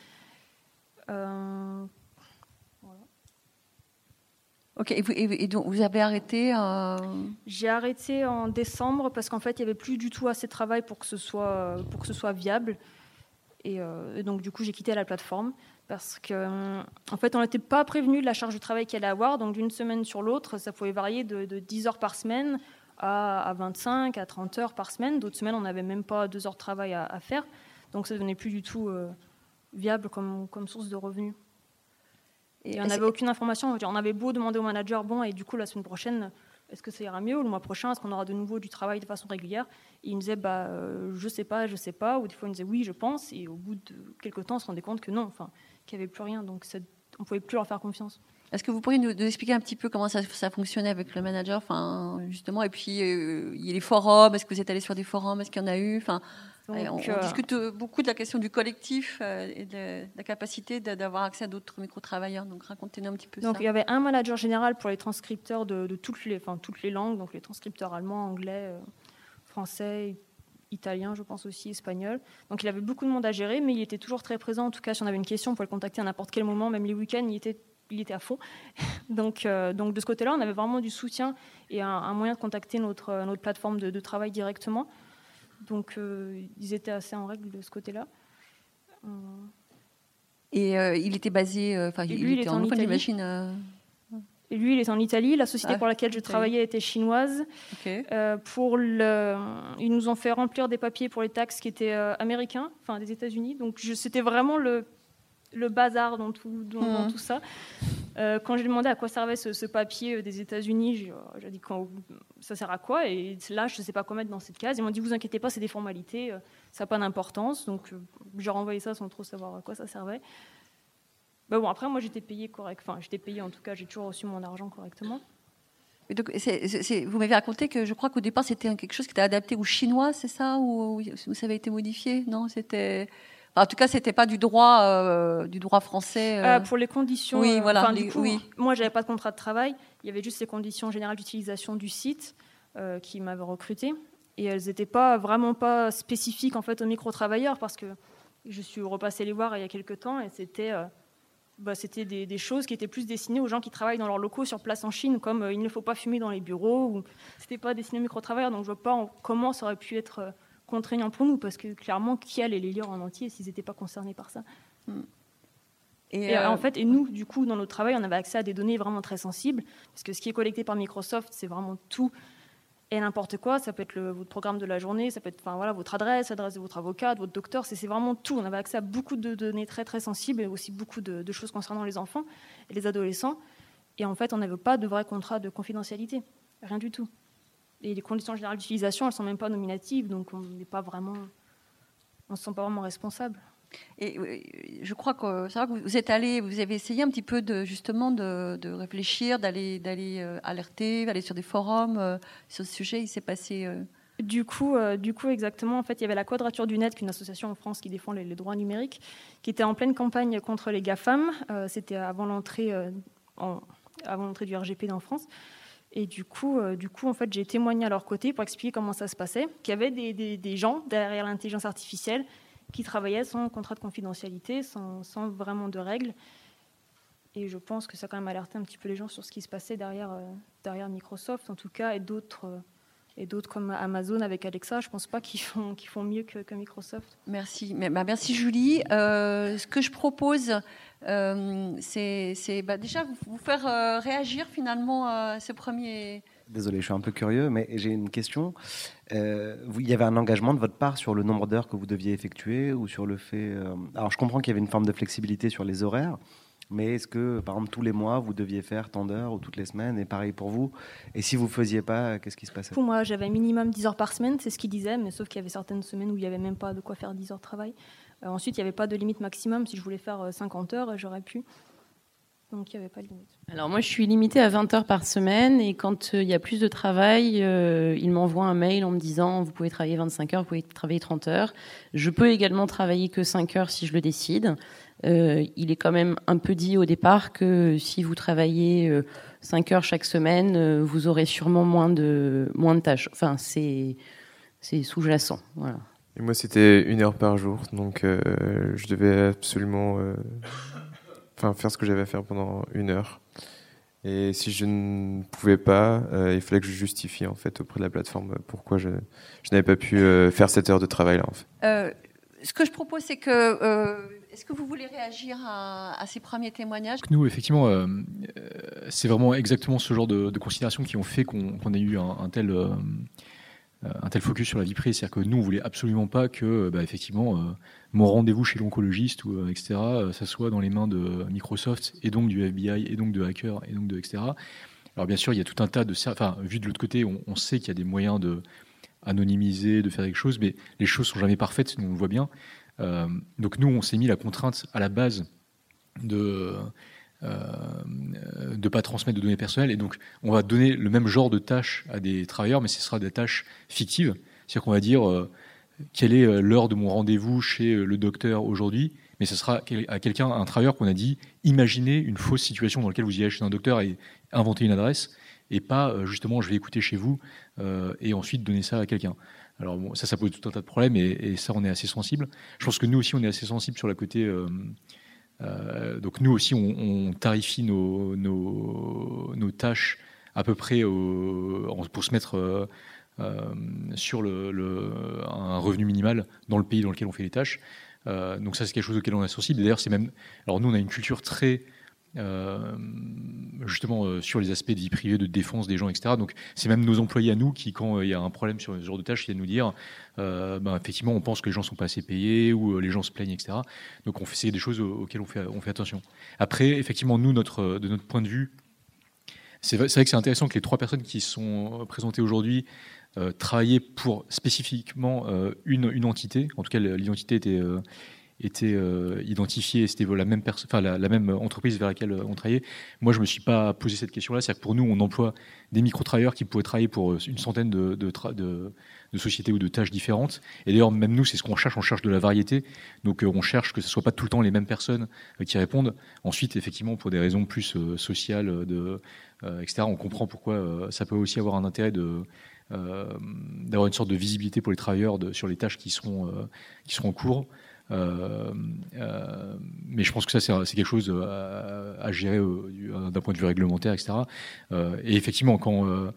Ok, et, donc vous avez arrêté euh, J'ai arrêté en décembre parce qu'en fait, il n'y avait plus du tout assez de travail pour que ce soit, pour que ce soit viable. Et, euh, donc, du coup, j'ai quitté la plateforme parce qu'en euh, en fait, on n'était pas prévenu de la charge de travail qu'elle allait avoir. Donc, d'une semaine sur l'autre, ça pouvait varier de, 10 heures par semaine à, 25, à 30 heures par semaine. D'autres semaines, on n'avait même pas 2 heures de travail à, faire. Donc, ça ne devenait plus du tout viable comme, comme source de revenus. Et on n'avait aucune information. On avait beau demander au manager, bon, et du coup, la semaine prochaine, est-ce que ça ira mieux le mois prochain, est-ce qu'on aura de nouveau du travail de façon régulière? Et il me disait, bah, euh, je sais pas, je sais pas. Ou des fois, il me disait, oui, je pense. Et au bout de quelques temps, on se rendait compte que non, enfin, qu'il n'y avait plus rien. Donc, on ne pouvait plus leur faire confiance. Est-ce que vous pourriez nous, expliquer un petit peu comment ça, ça fonctionnait avec le manager, enfin justement, et puis euh, il y a les forums. Est-ce que vous êtes allé sur des forums? Est-ce qu'il y en a eu? Enfin, on, euh, discute euh, beaucoup de la question du collectif euh, et de, la capacité d'avoir accès à d'autres micro-travailleurs. Donc racontez-nous un petit peu donc, ça. Il y avait un manager général pour les transcripteurs de, toutes, les, enfin, toutes les langues, donc les transcripteurs allemands, anglais, français, italien, je pense aussi, espagnol. Donc il avait beaucoup de monde à gérer, mais il était toujours très présent. En tout cas, si on avait une question, on pouvait le contacter à n'importe quel moment, même les week-ends, il était, il était à fond. donc, donc de ce côté-là, on avait vraiment du soutien et un, moyen de contacter notre, notre plateforme de travail directement. Donc, euh, ils étaient assez en règle de ce côté-là. Et euh, il était basé, euh, enfin, il, lui, était en, Italie. Et lui, il est en Italie. La société ah, pour laquelle je travaillais était chinoise. pour le, ils nous ont fait remplir des papiers pour les taxes qui étaient américains, enfin des États-Unis. Donc c'était vraiment le le bazar dans tout, dans, mmh. tout ça. Euh, quand j'ai demandé à quoi servait ce, papier euh, des États-Unis, j'ai euh, dit quand, ça sert à quoi? Et là, je ne sais pas quoi mettre dans cette case. Ils m'ont dit vous inquiétez pas, c'est des formalités, ça n'a pas d'importance. Donc j'ai renvoyé ça sans trop savoir à quoi ça servait. Mais bon, après, moi j'étais payé correct. Enfin, j'étais payé en tout cas, j'ai toujours reçu mon argent correctement. donc, vous m'avez raconté que je crois qu'au départ c'était quelque chose qui était adapté aux Chinois, c'est ça? Ou, ou ça avait été modifié? Non, c'était en tout cas, c'était pas du droit, euh, du droit français. Euh. Euh, pour les conditions. Oui, voilà. du coup, oui. Moi, j'avais pas de contrat de travail. Il y avait juste les conditions générales d'utilisation du site qui m'avaient recruté, et elles n'étaient pas vraiment pas spécifiques en fait aux micro-travailleurs parce que je suis repassée les voir il y a quelques temps et c'était bah, c'était des, choses qui étaient plus destinées aux gens qui travaillent dans leurs locaux sur place en Chine, comme il ne faut pas fumer dans les bureaux. Ou c'était pas destiné aux micro-travailleurs, donc je vois pas comment ça aurait pu être contraignant pour nous, parce que clairement, qui allait les lire en entier s'ils n'étaient pas concernés par ça hmm. Et, euh, en fait, et nous, du coup, dans notre travail, on avait accès à des données vraiment très sensibles, parce que ce qui est collecté par Microsoft, c'est vraiment tout et n'importe quoi. Ça peut être le, votre programme de la journée, ça peut être enfin, voilà, votre adresse, l'adresse de votre avocat, de votre docteur, c'est vraiment tout. On avait accès à beaucoup de données très très sensibles et aussi beaucoup de, de choses concernant les enfants et les adolescents. Et en fait, on n'avait pas de vrai contrat de confidentialité, rien du tout. Et les conditions générales d'utilisation, elles ne sont même pas nominatives, donc on n'est pas vraiment, on se sent pas vraiment responsable. Et je crois que c'est vrai que vous êtes allé, vous avez essayé un petit peu de justement de, réfléchir, d'aller d'aller euh, alerter, d'aller sur des forums euh, sur ce sujet. Il s'est passé. Euh, du coup, du coup, exactement. En fait, il y avait la Quadrature du Net, qui est une association en France qui défend les, droits numériques, qui était en pleine campagne contre les GAFAM. C'était avant l'entrée, avant l'entrée du RGPD en France. Et du coup, euh, du coup en fait, j'ai témoigné à leur côté pour expliquer comment ça se passait, qu'il y avait des, gens derrière l'intelligence artificielle qui travaillaient sans contrat de confidentialité, sans, vraiment de règles. Et je pense que ça a quand même alerté un petit peu les gens sur ce qui se passait derrière, derrière Microsoft, en tout cas, et d'autres et d'autres comme Amazon avec Alexa, je ne pense pas qu'ils font, qu'ils font mieux que, Microsoft. Merci. Bah, merci Julie. Euh, ce que je propose, euh, c'est bah, déjà vous, faire euh, réagir finalement à ce premier... Désolé, je suis un peu curieux, mais j'ai une question. il y avait un engagement de votre part sur le nombre d'heures que vous deviez effectuer ou sur le fait... alors je comprends qu'il y avait une forme de flexibilité sur les horaires, mais est-ce que, par exemple, tous les mois, vous deviez faire tant d'heures ou toutes les semaines Et pareil pour vous? Et si vous ne faisiez pas, qu'est-ce qui se passait? Pour moi, j'avais minimum 10 heures par semaine, c'est ce qu'il disait, mais sauf qu'il y avait certaines semaines où il n'y avait même pas de quoi faire 10 heures de travail. Euh, ensuite, il n'y avait pas de limite maximum. Si je voulais faire 50 euh, heures, j'aurais pu. Donc, il n'y avait pas de limite. Alors, moi, je suis limitée à 20 heures par semaine. Et quand euh, il y a plus de travail, il m'envoie un mail en me disant Vous pouvez travailler 25 heures, vous pouvez travailler 30 heures. Je peux également travailler que 5 heures si je le décide. Euh, il est quand même un peu dit au départ que si vous travaillez 5 euh, heures chaque semaine, euh, vous aurez sûrement moins de, moins de tâches. Enfin, c'est, c'est sous-jacent. Voilà. Et moi, c'était une heure par jour, donc je devais absolument enfin, faire ce que j'avais à faire pendant une heure. Et si je ne pouvais pas, il fallait que je justifie en fait auprès de la plateforme pourquoi je, je n'avais pas pu faire cette heure de travail là. En fait. ce que je propose, c'est que est-ce que vous voulez réagir à, ces premiers témoignages? Nous, effectivement, euh, euh, c'est vraiment exactement ce genre de, considérations qui ont fait qu'on ait eu un, tel, euh, un tel focus sur la vie privée. C'est-à-dire que nous, on voulait absolument pas que, bah, effectivement, mon rendez-vous chez l'oncologiste ou etc. ça soit dans les mains de Microsoft et donc du FBI et donc de hackers et donc de etc. Alors bien sûr, il y a tout un tas de, enfin, vu de l'autre côté, on, on sait qu'il y a des moyens de anonymiser, de faire quelque chose, mais les choses sont jamais parfaites, nous on le voit bien. Euh, donc nous, on s'est mis la contrainte à la base de euh, pas transmettre de données personnelles. Et donc, on va donner le même genre de tâches à des travailleurs, mais ce sera des tâches fictives. C'est-à-dire qu'on va dire euh, quelle est l'heure de mon rendez-vous chez le docteur aujourd'hui, mais ce sera à quelqu'un, un travailleur qu'on a dit, imaginez une fausse situation dans laquelle vous allez chez un docteur et inventer une adresse, et pas justement je vais écouter chez vous et ensuite donner ça à quelqu'un. Alors ça, ça pose tout un tas de problèmes et, ça, on est assez sensible. Je pense que nous aussi, on est assez sensible sur la côté. Euh, euh, donc nous aussi, on, tarifie nos, tâches à peu près pour se mettre euh, sur le, un revenu minimal dans le pays dans lequel on fait les tâches. donc ça, c'est quelque chose auquel on est sensible. D'ailleurs, c'est même. Alors nous, on a une culture très euh, justement euh, sur les aspects de vie privée, de défense des gens, etc. Donc c'est même nos employés à nous qui, quand euh, il y a un problème sur ce genre de tâches, viennent nous dire, ben, effectivement, on pense que les gens sont pas assez payés ou les gens se plaignent, etc. Donc on fait c'est des choses auxquelles on fait, on fait attention. Après, effectivement, nous, notre, de notre point de vue, c'est vrai, vrai, que c'est intéressant que les trois personnes qui sont présentées aujourd'hui travaillaient pour spécifiquement une, une, entité. En tout cas, l'identité était était euh, identifié, c'était la même, enfin, la, même entreprise vers laquelle on travaillait. Moi, je me suis pas posé cette question-là. C'est-à-dire que pour nous, on emploie des micro-travailleurs qui pourraient travailler pour euh, une centaine de, de, de, sociétés ou de tâches différentes. Et d'ailleurs, même nous, c'est ce qu'on cherche. On cherche de la variété. Donc, euh, on cherche que ce soit pas tout le temps les mêmes personnes qui répondent. Ensuite, effectivement, pour des raisons plus sociales, de, etc., on comprend pourquoi ça peut aussi avoir un intérêt de d'avoir une sorte de visibilité pour les travailleurs de, sur les tâches qui seront, qui seront en cours. Euh, euh, mais je pense que ça, c'est quelque chose euh, à, gérer d'un point de vue réglementaire, etc. et effectivement, quand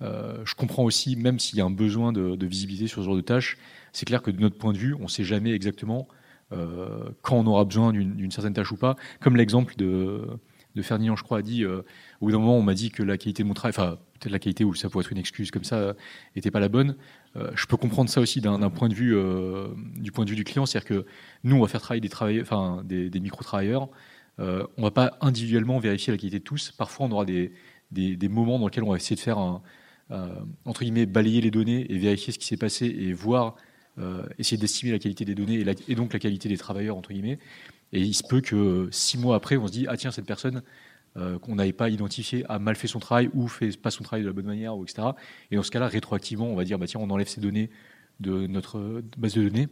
je comprends aussi, même s'il y a un besoin de, visibilité sur ce genre de tâches, c'est clair que de notre point de vue, on ne sait jamais exactement quand on aura besoin d'une certaine tâche ou pas. Comme l'exemple de, de Ferdinand, je crois, a dit, au bout d'un moment, on m'a dit que la qualité de mon travail, enfin, peut-être la qualité, ou ça pourrait être une excuse comme ça, n'était pas la bonne. Euh, je peux comprendre ça aussi d'un point de vue euh, du point de vue du client, c'est-à-dire que nous on va faire travailler des travailleurs, enfin des, micro travailleurs. Euh, on va pas individuellement vérifier la qualité de tous. Parfois on aura des, des, moments dans lesquels on va essayer de faire un, entre guillemets balayer les données et vérifier ce qui s'est passé et voir essayer d'estimer la qualité des données et, donc la qualité des travailleurs entre guillemets. Et il se peut que six mois après on se dit ah tiens cette personne euh, qu'on n'avait pas identifié a mal fait son travail ou fait pas son travail de la bonne manière, ou etc. Et dans ce cas-là, rétroactivement, on va dire, bah, tiens, on enlève ces données de notre base de données,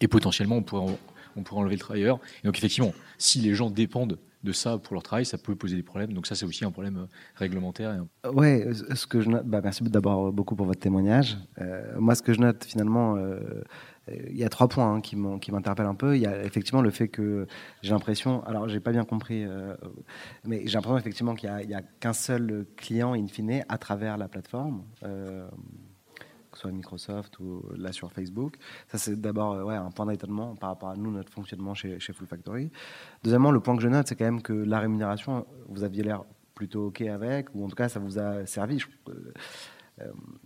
et potentiellement, on pourrait, on pourrait enlever le travailleur. Et donc, effectivement, si les gens dépendent de ça pour leur travail, ça peut poser des problèmes. Donc ça, c'est aussi un problème réglementaire. Ouais, ce que je note, bah, merci d'abord beaucoup pour votre témoignage. moi, ce que je note finalement, il y a trois points hein, qui m'interpellent un peu. Il y a effectivement le fait que j'ai l'impression, alors j'ai pas bien compris, mais j'ai l'impression effectivement qu'il n'y a, qu'un seul client in fine à travers la plateforme soit Microsoft ou là sur Facebook. Ça, c'est d'abord euh, ouais, un point d'étonnement par rapport à nous, notre fonctionnement chez, Full Factory. Deuxièmement, le point que je note, c'est quand même que la rémunération, vous aviez l'air plutôt OK avec, ou en tout cas, ça vous a servi. Euh,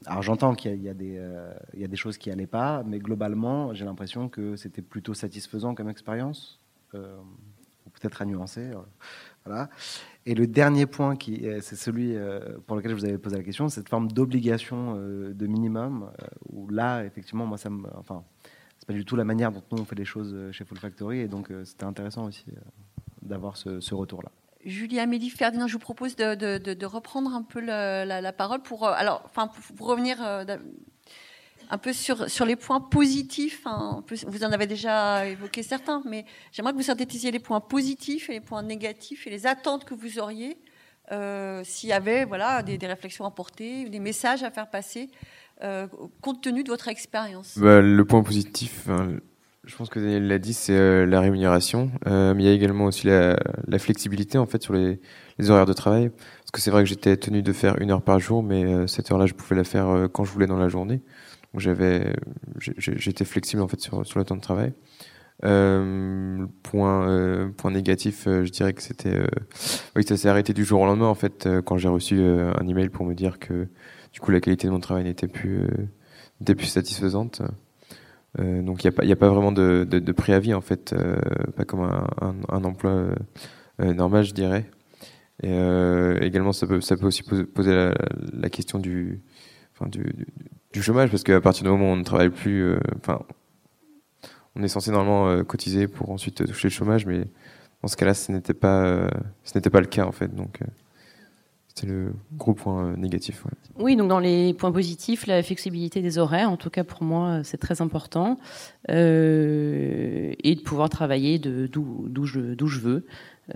alors j'entends qu'il y, a des, euh, choses qui n'allaient pas, mais globalement, j'ai l'impression que c'était plutôt satisfaisant comme expérience, ou peut-être à nuancer. voilà. Et le dernier point, qui, c'est celui euh, pour lequel je vous avais posé la question, cette forme d'obligation euh, de minimum, euh, où là, effectivement, moi, ça enfin, c'est pas du tout la manière dont nous on fait les choses chez Full Factory, et donc c'était intéressant aussi d'avoir ce, retour-là. Julie Amélie Ferdinand, je vous propose de, reprendre un peu la, parole pour, alors, enfin, pour, revenir un peu sur, les points positifs. Hein, vous en avez déjà évoqué certains, mais j'aimerais que vous synthétisiez les points positifs et les points négatifs et les attentes que vous auriez euh, s'il y avait voilà, des, réflexions à porter, des messages à faire passer, euh, compte tenu de votre expérience. Bah, le point positif, hein, je pense que Daniel l'a dit, c'est euh, la rémunération. mais il y a également aussi la, flexibilité en fait sur les, horaires de travail. Parce que c'est vrai que j'étais tenu de faire une heure par jour, mais cette heure-là, je pouvais la faire quand je voulais dans la journée j'avais, j'étais flexible en fait sur, le temps de travail. Euh, point, euh, point négatif, euh, je dirais que c'était, euh, oui, ça s'est arrêté du jour au lendemain en fait quand j'ai reçu un email pour me dire que du coup la qualité de mon travail n'était plus, n'était plus satisfaisante. Donc il n'y a pas, a pas vraiment de, préavis en fait, pas comme un, emploi normal, je dirais. Et également, ça peut, ça peut aussi poser la, question du, enfin, du, chômage parce qu'à partir du moment où on ne travaille plus, euh, enfin, on est censé normalement euh, cotiser pour ensuite toucher le chômage, mais dans ce cas-là, ce n'était pas, euh, ce n'était pas le cas en fait. Donc, c'était le gros point négatif. Oui, donc dans les points positifs, la flexibilité des horaires, en tout cas pour moi, c'est très important, et de pouvoir travailler d'où je, je veux.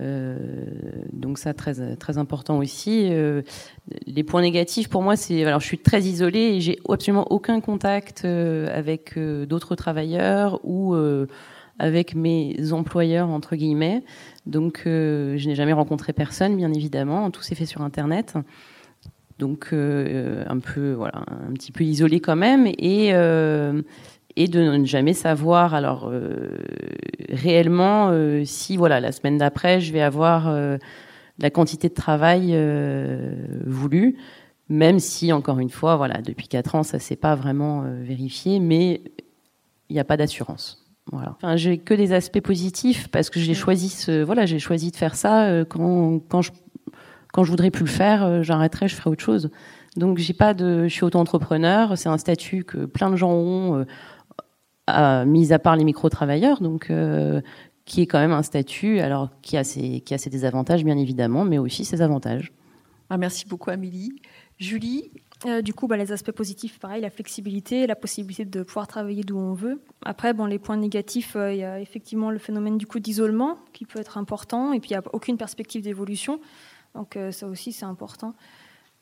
Euh, donc ça très très important aussi. Euh, les points négatifs pour moi c'est alors je suis très isolée et j'ai absolument aucun contact euh, avec d'autres travailleurs ou avec mes employeurs entre guillemets. Donc je n'ai jamais rencontré personne bien évidemment, tout s'est fait sur internet. Donc un peu voilà, un petit peu isolé quand même. Et de ne jamais savoir alors euh, réellement euh, si voilà la semaine d'après je vais avoir euh, la quantité de travail voulue même si encore une fois voilà depuis quatre ans ça s'est pas vraiment vérifié. Mais il n'y a pas d'assurance voilà enfin j'ai que des aspects positifs parce que j'ai choisi ce, voilà j'ai choisi de faire ça quand quand je quand je voudrais plus le faire j'arrêterai je ferai autre chose donc j'ai pas de je suis auto-entrepreneur c'est un statut que plein de gens ont mis à part les micro-travailleurs, donc euh, qui est quand même un statut, alors qui a ses, qui a ses désavantages bien évidemment, mais aussi ses avantages. Ah, merci beaucoup Amélie. Julie euh, du coup, bah, les aspects positifs, pareil, la flexibilité, la possibilité de pouvoir travailler d'où on veut. Après, les points négatifs, euh, il y a effectivement le phénomène du coup d'isolement qui peut être important, et puis il n'y a aucune perspective d'évolution. Donc ça aussi, c'est important.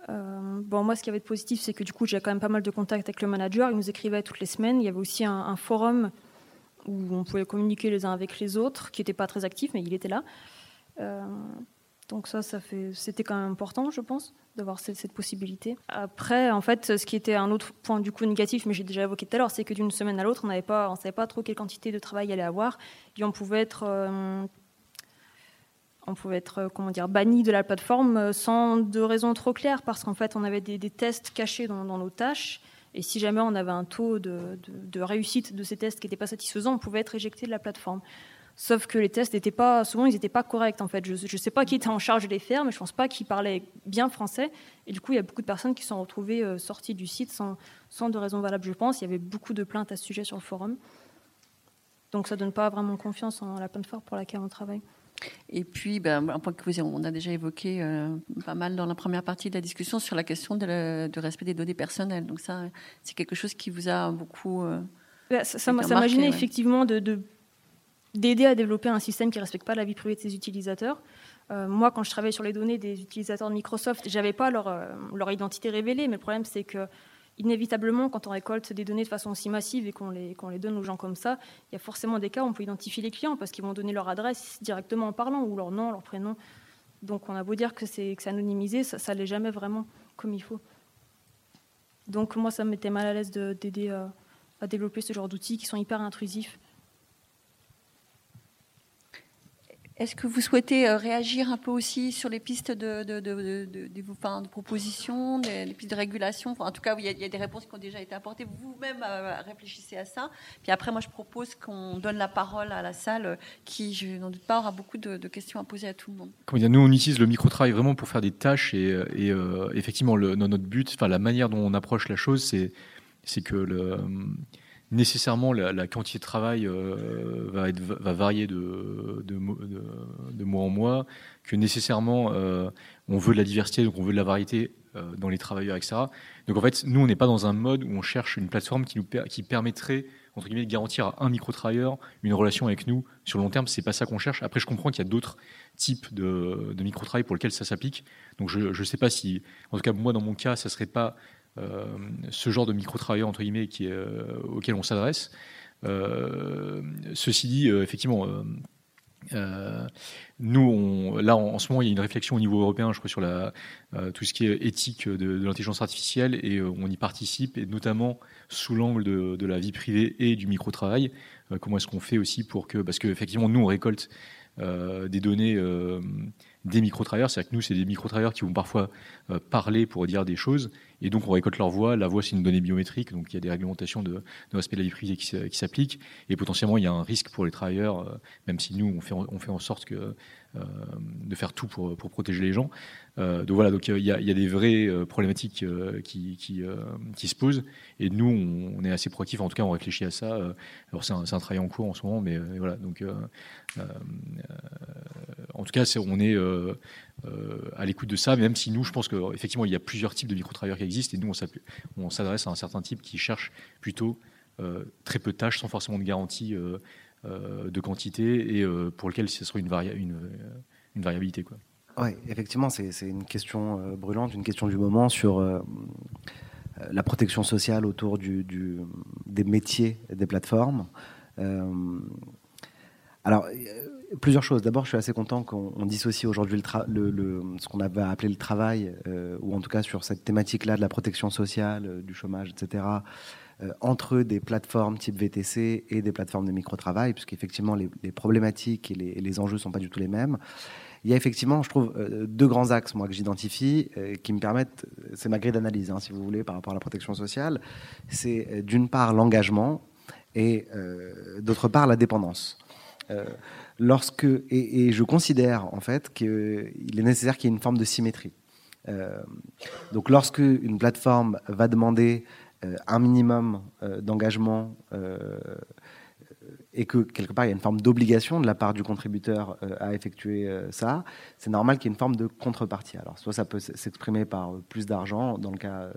Euh, bon, moi, ce qui avait de positif, c'est que du coup, j'ai quand même pas mal de contacts avec le manager. Il nous écrivait toutes les semaines. Il y avait aussi un, forum où on pouvait communiquer les uns avec les autres, qui n'était pas très actif, mais il était là. Donc ça, ça fait, c'était quand même important, je pense, d'avoir cette, possibilité. Après, en fait, ce qui était un autre point du coup négatif, mais j'ai déjà évoqué tout à l'heure, c'est que d'une semaine à l'autre, on n'avait pas, on savait pas trop quelle quantité de travail il allait avoir, et on pouvait être euh, on pouvait être euh, comment dire banni de la plateforme euh, sans de raison trop claire parce qu'en fait on avait des, tests cachés dans, nos tâches et si jamais on avait un taux de, réussite de ces tests qui n'était pas satisfaisant, on pouvait être éjecté de la plateforme. Sauf que les tests n'étaient pas, souvent ils n'étaient pas corrects en fait. Je ne sais pas qui était en charge de les faire, mais je ne pense pas qu'ils parlaient bien français. Et du coup, il y a beaucoup de personnes qui sont retrouvées euh, sorties du site sans, sans de raison valable, je pense. Il y avait beaucoup de plaintes à ce sujet sur le forum. Donc ça ne donne pas vraiment confiance en la plateforme pour laquelle on travaille. Et puis, ben, un point que vous, on a déjà évoqué euh, pas mal dans la première partie de la discussion sur la question de du respect des données personnelles. Donc ça, c'est quelque chose qui vous a beaucoup. Euh, bah, ça, ça m'a gêné effectivement de, d'aider à développer un système qui ne respecte pas la vie privée de ses utilisateurs. moi, quand je travaillais sur les données des utilisateurs de Microsoft, j'avais pas leur, leur identité révélée, mais le problème c'est que inévitablement, quand on récolte des données de façon aussi massive et qu'on les, donne aux gens comme ça, il y a forcément des cas où on peut identifier les clients parce qu'ils vont donner leur adresse directement en parlant, ou leur nom, leur prénom. Donc on a beau dire que c'est anonymisé, ça ne l'est jamais vraiment comme il faut. Donc moi, ça me mettait mal à l'aise d'aider à, à développer ce genre d'outils qui sont hyper intrusifs Est-ce que vous souhaitez euh, réagir un peu aussi sur les pistes de, de, propositions, les pistes de régulation? En tout cas, il y, a, des réponses qui ont déjà été apportées. Vous-même euh, réfléchissez à ça. Puis après, moi, je propose qu'on donne la parole à la salle qui, je n'en doute pas, aura beaucoup de, questions à poser à tout le monde. Dire, nous, on utilise le micro-travail vraiment pour faire des tâches et, euh, effectivement, notre but, enfin, la manière dont on approche la chose, c'est que le nécessairement la, quantité de travail euh, va, varier de, mois en mois, que nécessairement euh, on veut de la diversité, donc on veut de la variété euh, dans les travailleurs, etc. Donc en fait, nous, on n'est pas dans un mode où on cherche une plateforme qui, permettrait entre guillemets, de garantir à un micro-travailleur une relation avec nous sur le long terme. C'est pas ça qu'on cherche. Après, je comprends qu'il y a d'autres types de, micro-travail pour lesquels ça s'applique. Donc je ne sais pas si, en tout cas, moi, dans mon cas, ça serait pas ce genre de micro-travailleurs, entre guillemets, euh, auquel on s'adresse. Euh, ceci dit, effectivement, nous, là, en, ce moment, il y a une réflexion au niveau européen, je crois, sur tout ce qui est éthique de, l'intelligence artificielle, et on y participe, et notamment sous l'angle de, de, la vie privée et du micro-travail. comment est-ce qu'on fait aussi pour que, parce qu'effectivement, nous, on récolte des données des micro-travailleurs, c'est-à-dire que nous, c'est des micro-travailleurs qui vont parfois parler pour dire des choses, et donc, on récolte leur voix. La voix, c'est une donnée biométrique, donc il y a des réglementations de, de respect de la vie privée qui, s'appliquent. Et potentiellement, il y a un risque pour les travailleurs, euh, même si nous, on fait, on fait en sorte que, euh, de faire tout pour, pour protéger les gens. Euh, donc voilà, donc il y y a des vraies problématiques qui, qui, qui, se posent. Et nous, on, est assez proactifs. En tout cas, on réfléchit à ça. Alors, c'est un, un, travail en cours en ce moment, mais voilà. Donc, en tout cas, on est à l'écoute de ça, même si nous, je pense qu'effectivement, il y a plusieurs types de micro-travailleurs qui existent, et nous, on s'adresse à un certain type qui cherche plutôt euh, très peu de tâches, sans forcément de garantie euh, euh, de quantité, et pour lequel ce serait une, variabilité. Quoi. Oui, effectivement, c'est une question brûlante, une question du moment sur la protection sociale autour du, des métiers des plateformes. alors, Plusieurs choses. D'abord, je suis assez content qu'on dissocie aujourd'hui le, ce qu'on avait appelé le travail, euh, ou en tout cas sur cette thématique-là de la protection sociale, euh, du chômage, etc., euh, entre des plateformes type VTC et des plateformes de micro-travail, puisqu'effectivement, les, problématiques et les, les enjeux ne sont pas du tout les mêmes. Il y a effectivement, je trouve, deux grands axes, moi, que j'identifie, qui me permettent, c'est ma grille d'analyse, hein, si vous voulez, par rapport à la protection sociale. C'est d'une part l'engagement et d'autre part la dépendance lorsque et, je considère en fait qu'il est nécessaire qu'il y ait une forme de symétrie. Euh, donc, lorsque une plateforme va demander euh, un minimum euh, d'engagement et que quelque part il y a une forme d'obligation de la part du contributeur à effectuer ça, c'est normal qu'il y ait une forme de contrepartie. Alors, soit ça peut s'exprimer par plus d'argent dans le cas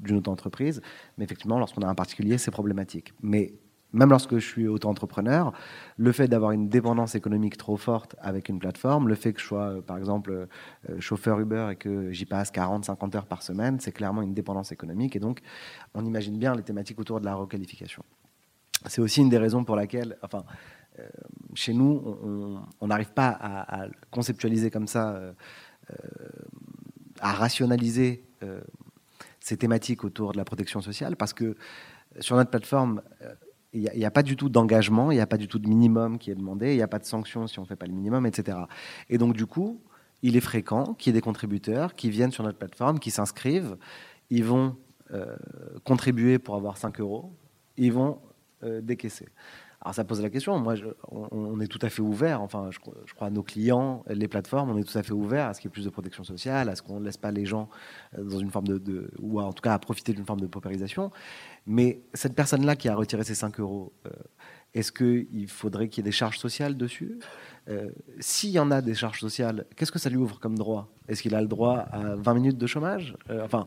d'une auto-entreprise, mais effectivement, lorsqu'on a un particulier, c'est problématique. Mais même lorsque je suis auto-entrepreneur, le fait d'avoir une dépendance économique trop forte avec une plateforme, le fait que je sois, euh, par exemple, euh, chauffeur Uber et que j'y passe 40, 50 heures par semaine, c'est clairement une dépendance économique. Et donc, on imagine bien les thématiques autour de la requalification. C'est aussi une des raisons pour laquelle, enfin, euh, chez nous, on n'arrive pas à, conceptualiser comme ça, à rationaliser ces thématiques autour de la protection sociale, parce que sur notre plateforme, il n'y a, pas du tout d'engagement, il n'y a pas du tout de minimum qui est demandé, il n'y a pas de sanction si on ne fait pas le minimum, etc. Et donc, du coup, il est fréquent qu'il y ait des contributeurs qui viennent sur notre plateforme, qui s'inscrivent, ils vont euh, contribuer pour avoir 5 euros, ils vont euh, décaisser. Alors ça pose la question. Moi, on, est tout à fait ouvert. Enfin, je, crois à nos clients, les plateformes, on est tout à fait ouvert à ce qu'il y ait plus de protection sociale, à ce qu'on ne laisse pas les gens euh, dans une forme de, ou en tout cas à profiter d'une forme de paupérisation. Mais cette personne-là qui a retiré ses 5 euros, euh, est-ce qu'il faudrait qu'il y ait des charges sociales dessus? Euh, s'il y en a des charges sociales, qu'est-ce que ça lui ouvre comme droit? Est-ce qu'il a le droit à 20 minutes de chômage? Euh, Enfin,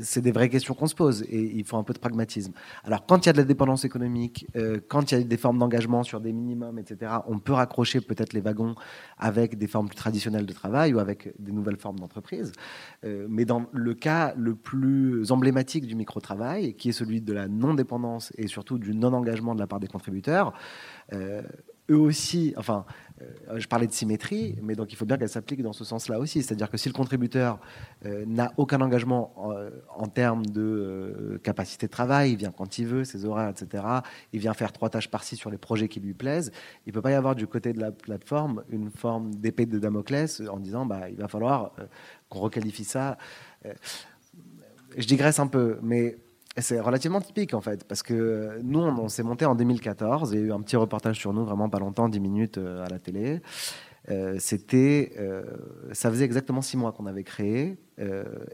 c'est des vraies questions qu'on se pose et il faut un peu de pragmatisme. Alors, quand il y a de la dépendance économique, euh, quand il y a des formes d'engagement sur des minimums, etc., on peut raccrocher peut-être les wagons avec des formes plus traditionnelles de travail ou avec des nouvelles formes d'entreprise. mais dans le cas le plus emblématique du micro-travail, qui est celui de la non-dépendance et surtout du non-engagement de la part des contributeurs, eux aussi, enfin, euh, je parlais de symétrie, mais donc il faut bien qu'elle s'applique dans ce sens-là aussi. C'est-à-dire que si le contributeur euh, n'a aucun engagement euh, en, termes de capacité de travail, il vient quand il veut, ses horaires, etc., il vient faire trois tâches par-ci sur les projets qui lui plaisent, il ne peut pas y avoir du côté de la plateforme une forme d'épée de Damoclès en disant bah, il va falloir qu'on requalifie ça. je digresse un peu, mais c'est relativement typique en fait, parce que nous, on, s'est monté en 2014. Il y a eu un petit reportage sur nous, vraiment pas longtemps, 10 minutes euh, à la télé. Euh, c'était, euh, ça faisait exactement six mois qu'on avait créé,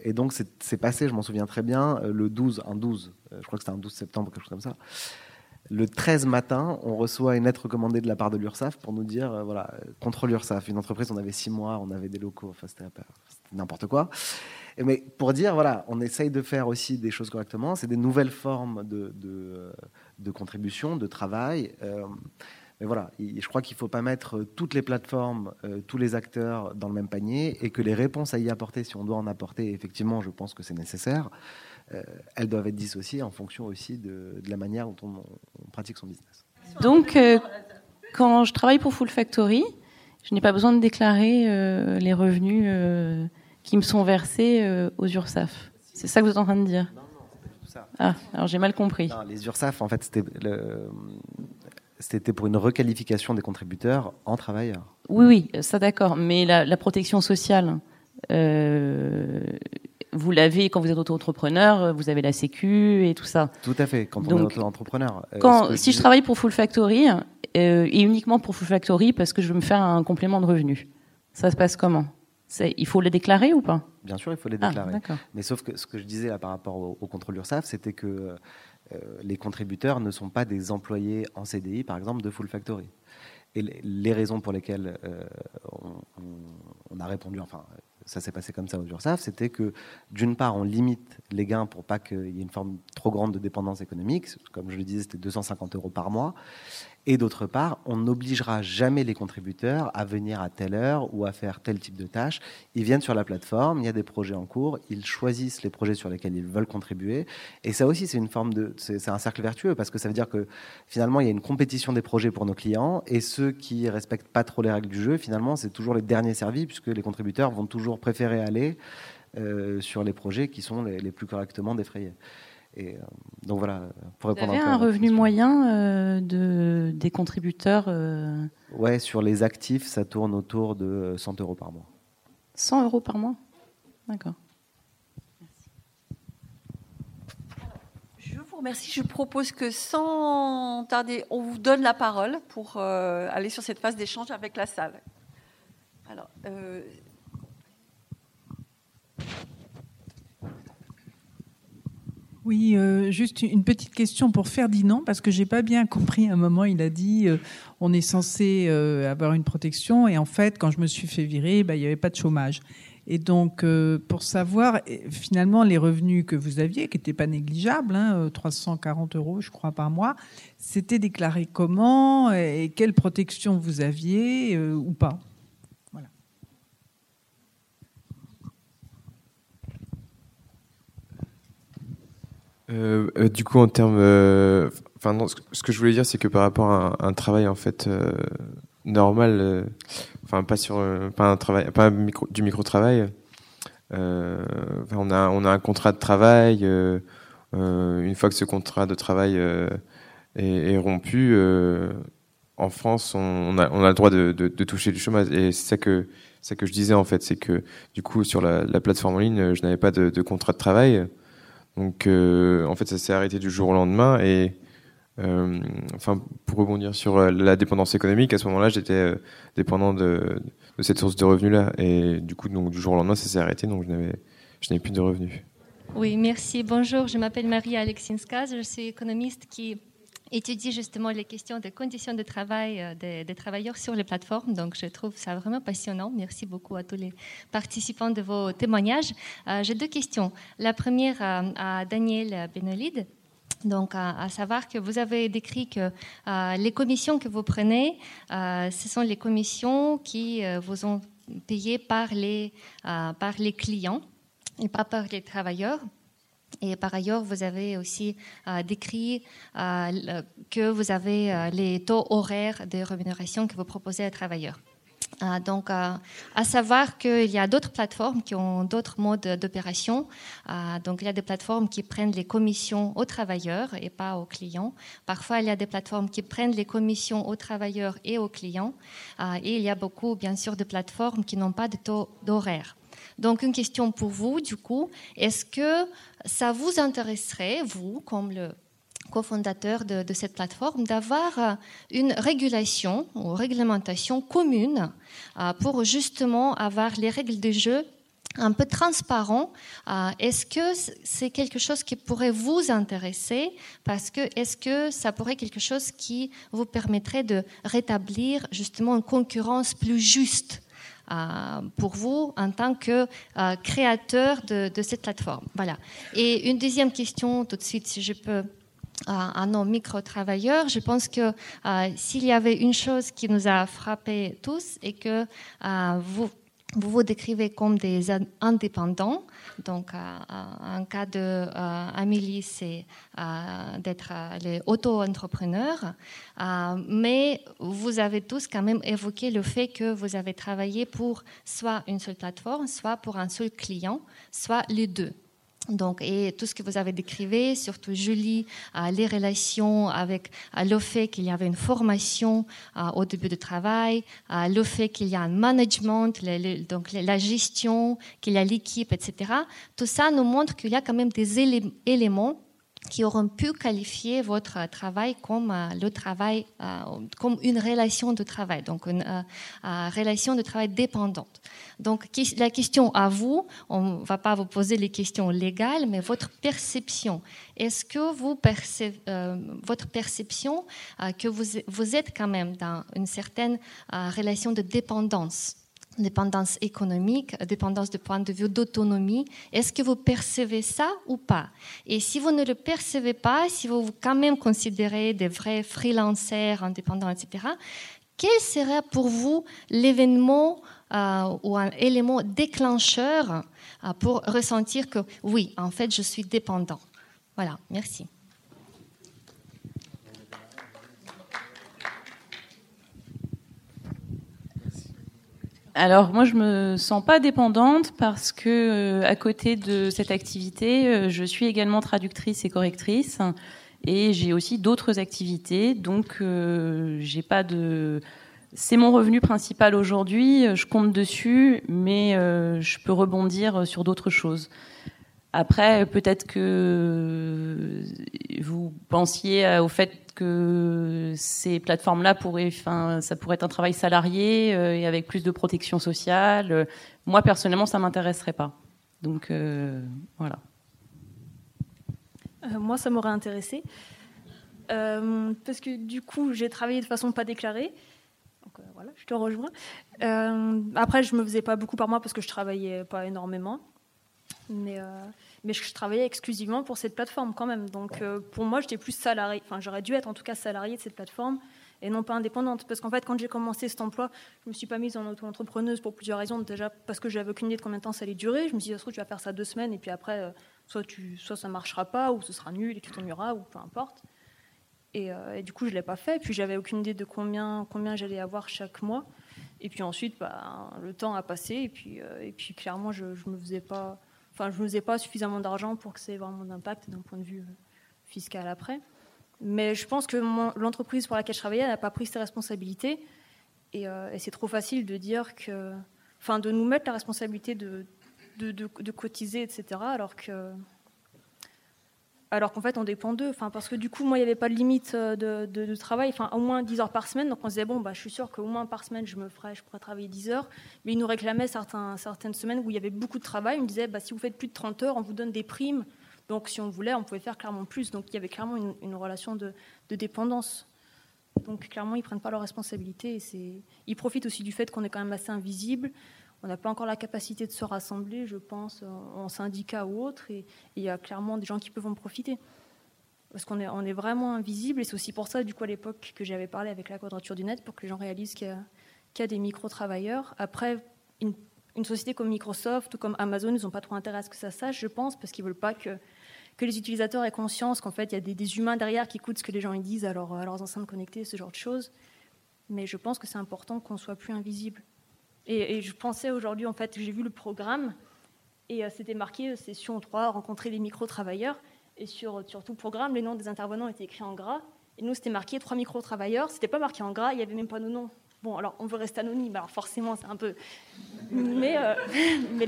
et donc c'est passé, je m'en souviens très bien, le 12, un 12, je crois que c'était un 12 septembre, quelque chose comme ça. Le 13 matin, on reçoit une lettre recommandée de la part de l'URSSAF pour nous dire, voilà, contre l'URSSAF, une entreprise, on avait six mois, on avait des locaux, enfin c'était n'importe quoi. Mais pour dire, voilà, on essaye de faire aussi des choses correctement. C'est des nouvelles formes de, de, contribution, de travail. Euh, mais voilà, je crois qu'il ne faut pas mettre toutes les plateformes, euh, tous les acteurs dans le même panier et que les réponses à y apporter, si on doit en apporter, effectivement, je pense que c'est nécessaire, euh, elles doivent être dissociées en fonction aussi de, de la manière dont on, pratique son business. Donc, quand je travaille pour Full Factory, je n'ai pas besoin de déclarer les revenus qui me sont versés euh, aux URSAF. C'est ça que vous êtes en train de dire? Non, non, c'est pas tout ça. Ah, alors j'ai mal compris. les URSAF, en fait, c'était c'était pour une requalification des contributeurs en travailleurs. Oui, oui, ça d'accord. Mais la, protection sociale, euh, vous l'avez quand vous êtes auto-entrepreneur, vous avez la Sécu et tout ça. Tout à fait, quand on est auto-entrepreneur. Euh, quand, si je travaille pour Full Factory, et uniquement pour Full Factory parce que je veux me faire un complément de revenu, ça se passe comment? Il faut les déclarer ou pas? Bien sûr, il faut les ah, déclarer. Mais sauf que ce que je disais là par rapport au, contrôle URSAF, c'était que euh, les contributeurs ne sont pas des employés en CDI, par exemple, de Full Factory. Et les, raisons pour lesquelles euh, on, a répondu, enfin, ça s'est passé comme ça aux URSAF, c'était que d'une part, on limite les gains pour pas qu'il y ait une forme trop grande de dépendance économique. Comme je le disais, c'était 250 euros par mois. Et d'autre part, on n'obligera jamais les contributeurs à venir à telle heure ou à faire tel type de tâche. Ils viennent sur la plateforme, il y a des projets en cours, ils choisissent les projets sur lesquels ils veulent contribuer. Et ça aussi, c'est une forme de, c'est un cercle vertueux parce que ça veut dire que finalement, il y a une compétition des projets pour nos clients et ceux qui respectent pas trop les règles du jeu, finalement, c'est toujours les derniers servis puisque les contributeurs vont toujours préférer aller euh, sur les projets qui sont les, les plus correctement défrayés. Et euh, donc voilà, pour répondre Vous avez un, revenu moyen euh, de, des contributeurs euh Ouais, sur les actifs, ça tourne autour de 100 euros par mois. 100 euros par mois? D'accord. Je vous remercie. Je propose que sans tarder, on vous donne la parole pour aller sur cette phase d'échange avec la salle. Alors, Oui, euh, juste une petite question pour Ferdinand, parce que j'ai pas bien compris. À un moment, il a dit euh, on est censé euh, avoir une protection, et en fait, quand je me suis fait virer, bah, il n'y avait pas de chômage. Et donc, pour savoir finalement les revenus que vous aviez, qui n'étaient pas négligeables, hein, 340 euros, je crois, par mois, c'était déclaré comment et quelle protection vous aviez ou pas? Euh, euh, du coup, en termes, euh, enfin, ce que je voulais dire, c'est que par rapport à un, travail en fait normal, enfin pas sur, pas un travail, pas micro, du micro travail. on a, on a un contrat de travail. une fois que ce contrat de travail est, rompu, en France, on, a, on a le droit de, de, toucher du chômage. Et c'est ça que, ça que je disais en fait, c'est que du coup sur la, la, plateforme en ligne, je n'avais pas de contrat de travail. Donc, euh, en fait, ça s'est arrêté du jour au lendemain. Et euh, enfin, pour rebondir sur euh, la dépendance économique, à ce moment-là, j'étais dépendant de, cette source de revenus-là. Et du coup, donc, du jour au lendemain, ça s'est arrêté. Donc, je n'avais, je n'avais plus de revenus. Oui, merci. Bonjour, je m'appelle Maria Alexinska. Je suis économiste qui étudie justement les questions des conditions de travail des, des, travailleurs sur les plateformes. Donc, je trouve ça vraiment passionnant. Merci beaucoup à tous les participants de vos témoignages. J'ai deux questions. La première à Daniel Benolide. Donc, à, savoir que vous avez décrit que euh, les commissions que vous prenez, euh, ce sont les commissions qui euh, vous ont payées par les, par les clients et pas par les travailleurs. Et par ailleurs, vous avez aussi décrit que vous avez les taux horaires de rémunération que vous proposez aux travailleurs. Euh, donc, euh, à savoir qu'il y a d'autres plateformes qui ont d'autres modes d'opération. Euh, donc, il y a des plateformes qui prennent les commissions aux travailleurs et pas aux clients. Parfois, il y a des plateformes qui prennent les commissions aux travailleurs et aux clients. et il y a beaucoup, bien sûr, de plateformes qui n'ont pas de taux d'horaire. Donc, une question pour vous, du coup, est-ce que ça vous intéresserait, vous, comme le cofondateur de, cette plateforme, d'avoir une régulation ou réglementation commune euh, pour justement avoir les règles de jeu un peu transparent. Euh, est-ce que c'est quelque chose qui pourrait vous intéresser? Parce que est-ce que ça pourrait quelque chose qui vous permettrait de rétablir justement une concurrence plus juste pour vous en tant que créateur de, cette plateforme Voilà. Et une deuxième question, tout de suite, si je peux à, nos micro-travailleurs. Je pense que euh, s'il y avait une chose qui nous a frappé tous et que euh, vous, vous vous décrivez comme des indépendants. Donc, euh, en cas de Amélie, c'est d'être les auto-entrepreneurs. mais vous avez tous quand même évoqué le fait que vous avez travaillé pour soit une seule plateforme, soit pour un seul client, soit les deux. Donc, et tout ce que vous avez décrit, surtout Julie, euh, les relations avec euh, le fait qu'il y avait une formation euh, au début du travail, le fait qu'il y a un management, donc la gestion, qu'il y a l'équipe, etc. Tout ça nous montre qu'il y a quand même des éléments qui auront pu qualifier votre travail comme euh, le travail, euh, comme une relation de travail, donc une euh, relation de travail dépendante. Donc la question à vous, on ne va pas vous poser les questions légales, mais votre perception. Est-ce que vous percevez, votre perception que vous, vous êtes quand même dans une certaine relation de dépendance? Dépendance économique, dépendance de point de vue d'autonomie. Est-ce que vous percevez ça ou pas? Et si vous ne le percevez pas, si vous vous quand même considérez des vrais freelancers indépendants, etc., quel serait pour vous l'événement euh, ou un élément déclencheur euh, pour ressentir que oui, en fait, je suis dépendant? Voilà, merci. Alors moi je me sens pas dépendante parce que euh, à côté de cette activité, euh, je suis également traductrice et correctrice et j'ai aussi d'autres activités. Donc euh, j'ai pas de c'est mon revenu principal aujourd'hui, je compte dessus, mais je peux rebondir sur d'autres choses. Après, peut-être que vous pensiez au fait que ces plateformes-là pourraient, enfin, ça pourrait être un travail salarié euh, et avec plus de protection sociale. Moi, personnellement, ça m'intéresserait pas. Donc, euh, voilà. Euh, moi, ça m'aurait intéressé. parce que du coup, j'ai travaillé de façon pas déclarée. Donc voilà, je te rejoins. après, je me faisais pas beaucoup par mois parce que je travaillais pas énormément. Mais mais je travaillais exclusivement pour cette plateforme quand même. Donc euh, pour moi, j'étais plus salarié, enfin j'aurais dû être en tout cas salarié de cette plateforme et non pas indépendante. Parce qu'en fait, quand j'ai commencé cet emploi, je me suis pas mise en auto-entrepreneuse pour plusieurs raisons. Déjà parce que j'avais aucune idée de combien de temps ça allait durer. Je me suis dit, ça se trouve, tu vas faire ça deux semaines et puis après, euh, soit, tu, soit ça marchera pas ou ce sera nul et tu t'ennuieras ou peu importe. Et, euh, et, du coup, je l'ai pas fait. Puis j'avais aucune idée de combien, combien j'allais avoir chaque mois. Et puis ensuite, bah, le temps a passé et puis, et puis clairement, je, je me faisais pas Enfin, je ne faisais pas suffisamment d'argent pour que ait vraiment d'impact d'un point de vue euh, fiscal après. Mais je pense que l'entreprise pour laquelle je travaillais n'a pas pris ses responsabilités. Euh, et, c'est trop facile de dire que. Enfin, de nous mettre la responsabilité de, de, de cotiser, etc. Alors que alors qu'en fait on dépend d'eux. Enfin, parce que du coup, moi, il n'y avait pas de limite euh, de, travail, enfin, au moins 10 heures par semaine. Donc on se disait, bon, bah, je suis sûr qu'au moins par semaine, je me ferais, je pourrais travailler 10 heures. Mais ils nous réclamaient certaines semaines où il y avait beaucoup de travail. Ils me disaient, bah, si vous faites plus de 30 heures, on vous donne des primes Donc si on voulait, on pouvait faire clairement plus. Donc il y avait clairement une, relation de, dépendance. Donc clairement, ils ne prennent pas leurs responsabilités. Et ils profitent aussi du fait qu'on est quand même assez invisible. On n'a pas encore la capacité de se rassembler, je pense, en syndicat ou autre. Et il y a clairement des gens qui peuvent en profiter. Parce qu'on est, vraiment invisible. Et c'est aussi pour ça, du coup, à l'époque, que j'avais parlé avec la quadrature du net, pour que les gens réalisent qu'il y a, des micro-travailleurs. Après, une, société comme Microsoft ou comme Amazon, ils n'ont pas trop intérêt à ce que ça sache, je pense, parce qu'ils ne veulent pas que, les utilisateurs aient conscience qu'en fait, il y a des, humains derrière qui écoutent ce que les gens disent à, leurs enceintes connectées, ce genre de choses. Mais je pense que c'est important qu'on soit plus invisible. Et, je pensais aujourd'hui, en fait, j'ai vu le programme et euh, c'était marqué euh, session 3, rencontrer les micro-travailleurs. Et sur, sur, tout le programme, les noms des intervenants étaient écrits en gras. Et nous, c'était marqué trois micro-travailleurs. C'était pas marqué en gras, il n'y avait même pas nos noms. Bon, alors on veut rester anonyme, alors forcément, c'est un peu. Mais, euh, mais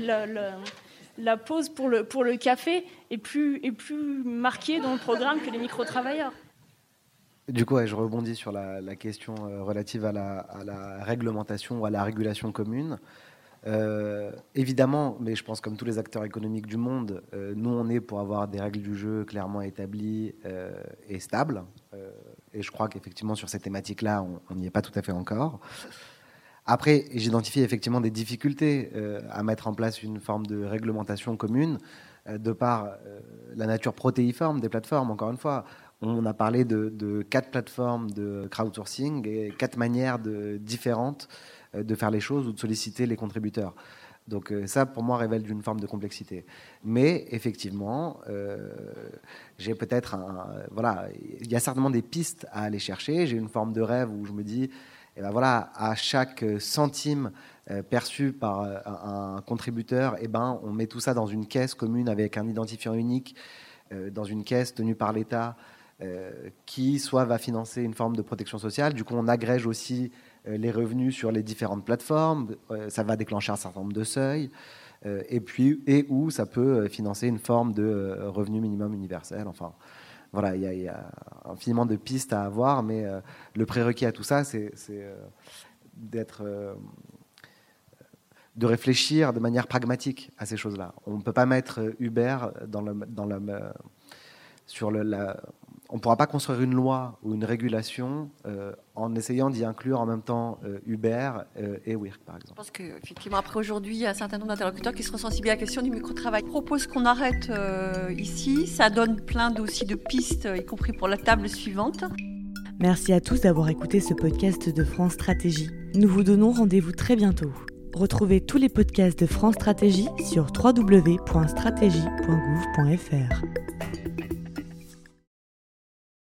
la pause pour le, pour le café est plus, est plus marquée dans le programme que les micro-travailleurs. Du coup, je rebondis sur la, question euh, relative à la, réglementation ou à la régulation commune. Euh, évidemment, mais je pense comme tous les acteurs économiques du monde, euh, nous on est pour avoir des règles du jeu clairement établies et stables. et je crois qu'effectivement sur ces thématiques-là, on n'y est pas tout à fait encore. Après, j'identifie effectivement des difficultés à mettre en place une forme de réglementation commune de par la nature protéiforme des plateformes. Encore une fois, on a parlé de, quatre plateformes de crowdsourcing et quatre manières différentes euh, de faire les choses ou de solliciter les contributeurs. Donc euh, ça, pour moi, révèle d'une forme de complexité. Mais effectivement, euh, j'ai peut-être. Voilà, il y a certainement des pistes à aller chercher. J'ai une forme de rêve où je me dis, eh ben voilà, à chaque centime perçu par un, contributeur, eh ben, on met tout ça dans une caisse commune avec un identifiant unique, dans une caisse tenue par l'État, qui soit va financer une forme de protection sociale. Du coup, on agrège aussi euh, les revenus sur les différentes plateformes. Euh, ça va déclencher un certain nombre de seuils. et puis, et où ça peut financer une forme de revenu minimum universel. Enfin, voilà, il y, a infiniment de pistes à avoir, mais le prérequis à tout ça, c'est d'être de réfléchir de manière pragmatique à ces choses-là. On ne peut pas mettre Uber dans le, sur le, la, on ne pourra pas construire une loi ou une régulation euh, en essayant d'y inclure en même temps euh, Uber euh, et WIRC, par exemple. Je pense qu'effectivement, après aujourd'hui, il y a un certain nombre d'interlocuteurs qui seront sensibles à la question du micro-travail. Je propose qu'on arrête ici. Ça donne plein aussi de pistes, y compris pour la table suivante. Merci à tous d'avoir écouté ce podcast de France Stratégie. Nous vous donnons rendez-vous très bientôt. Retrouvez tous les podcasts de France Stratégie sur www.stratégie.gouv.fr.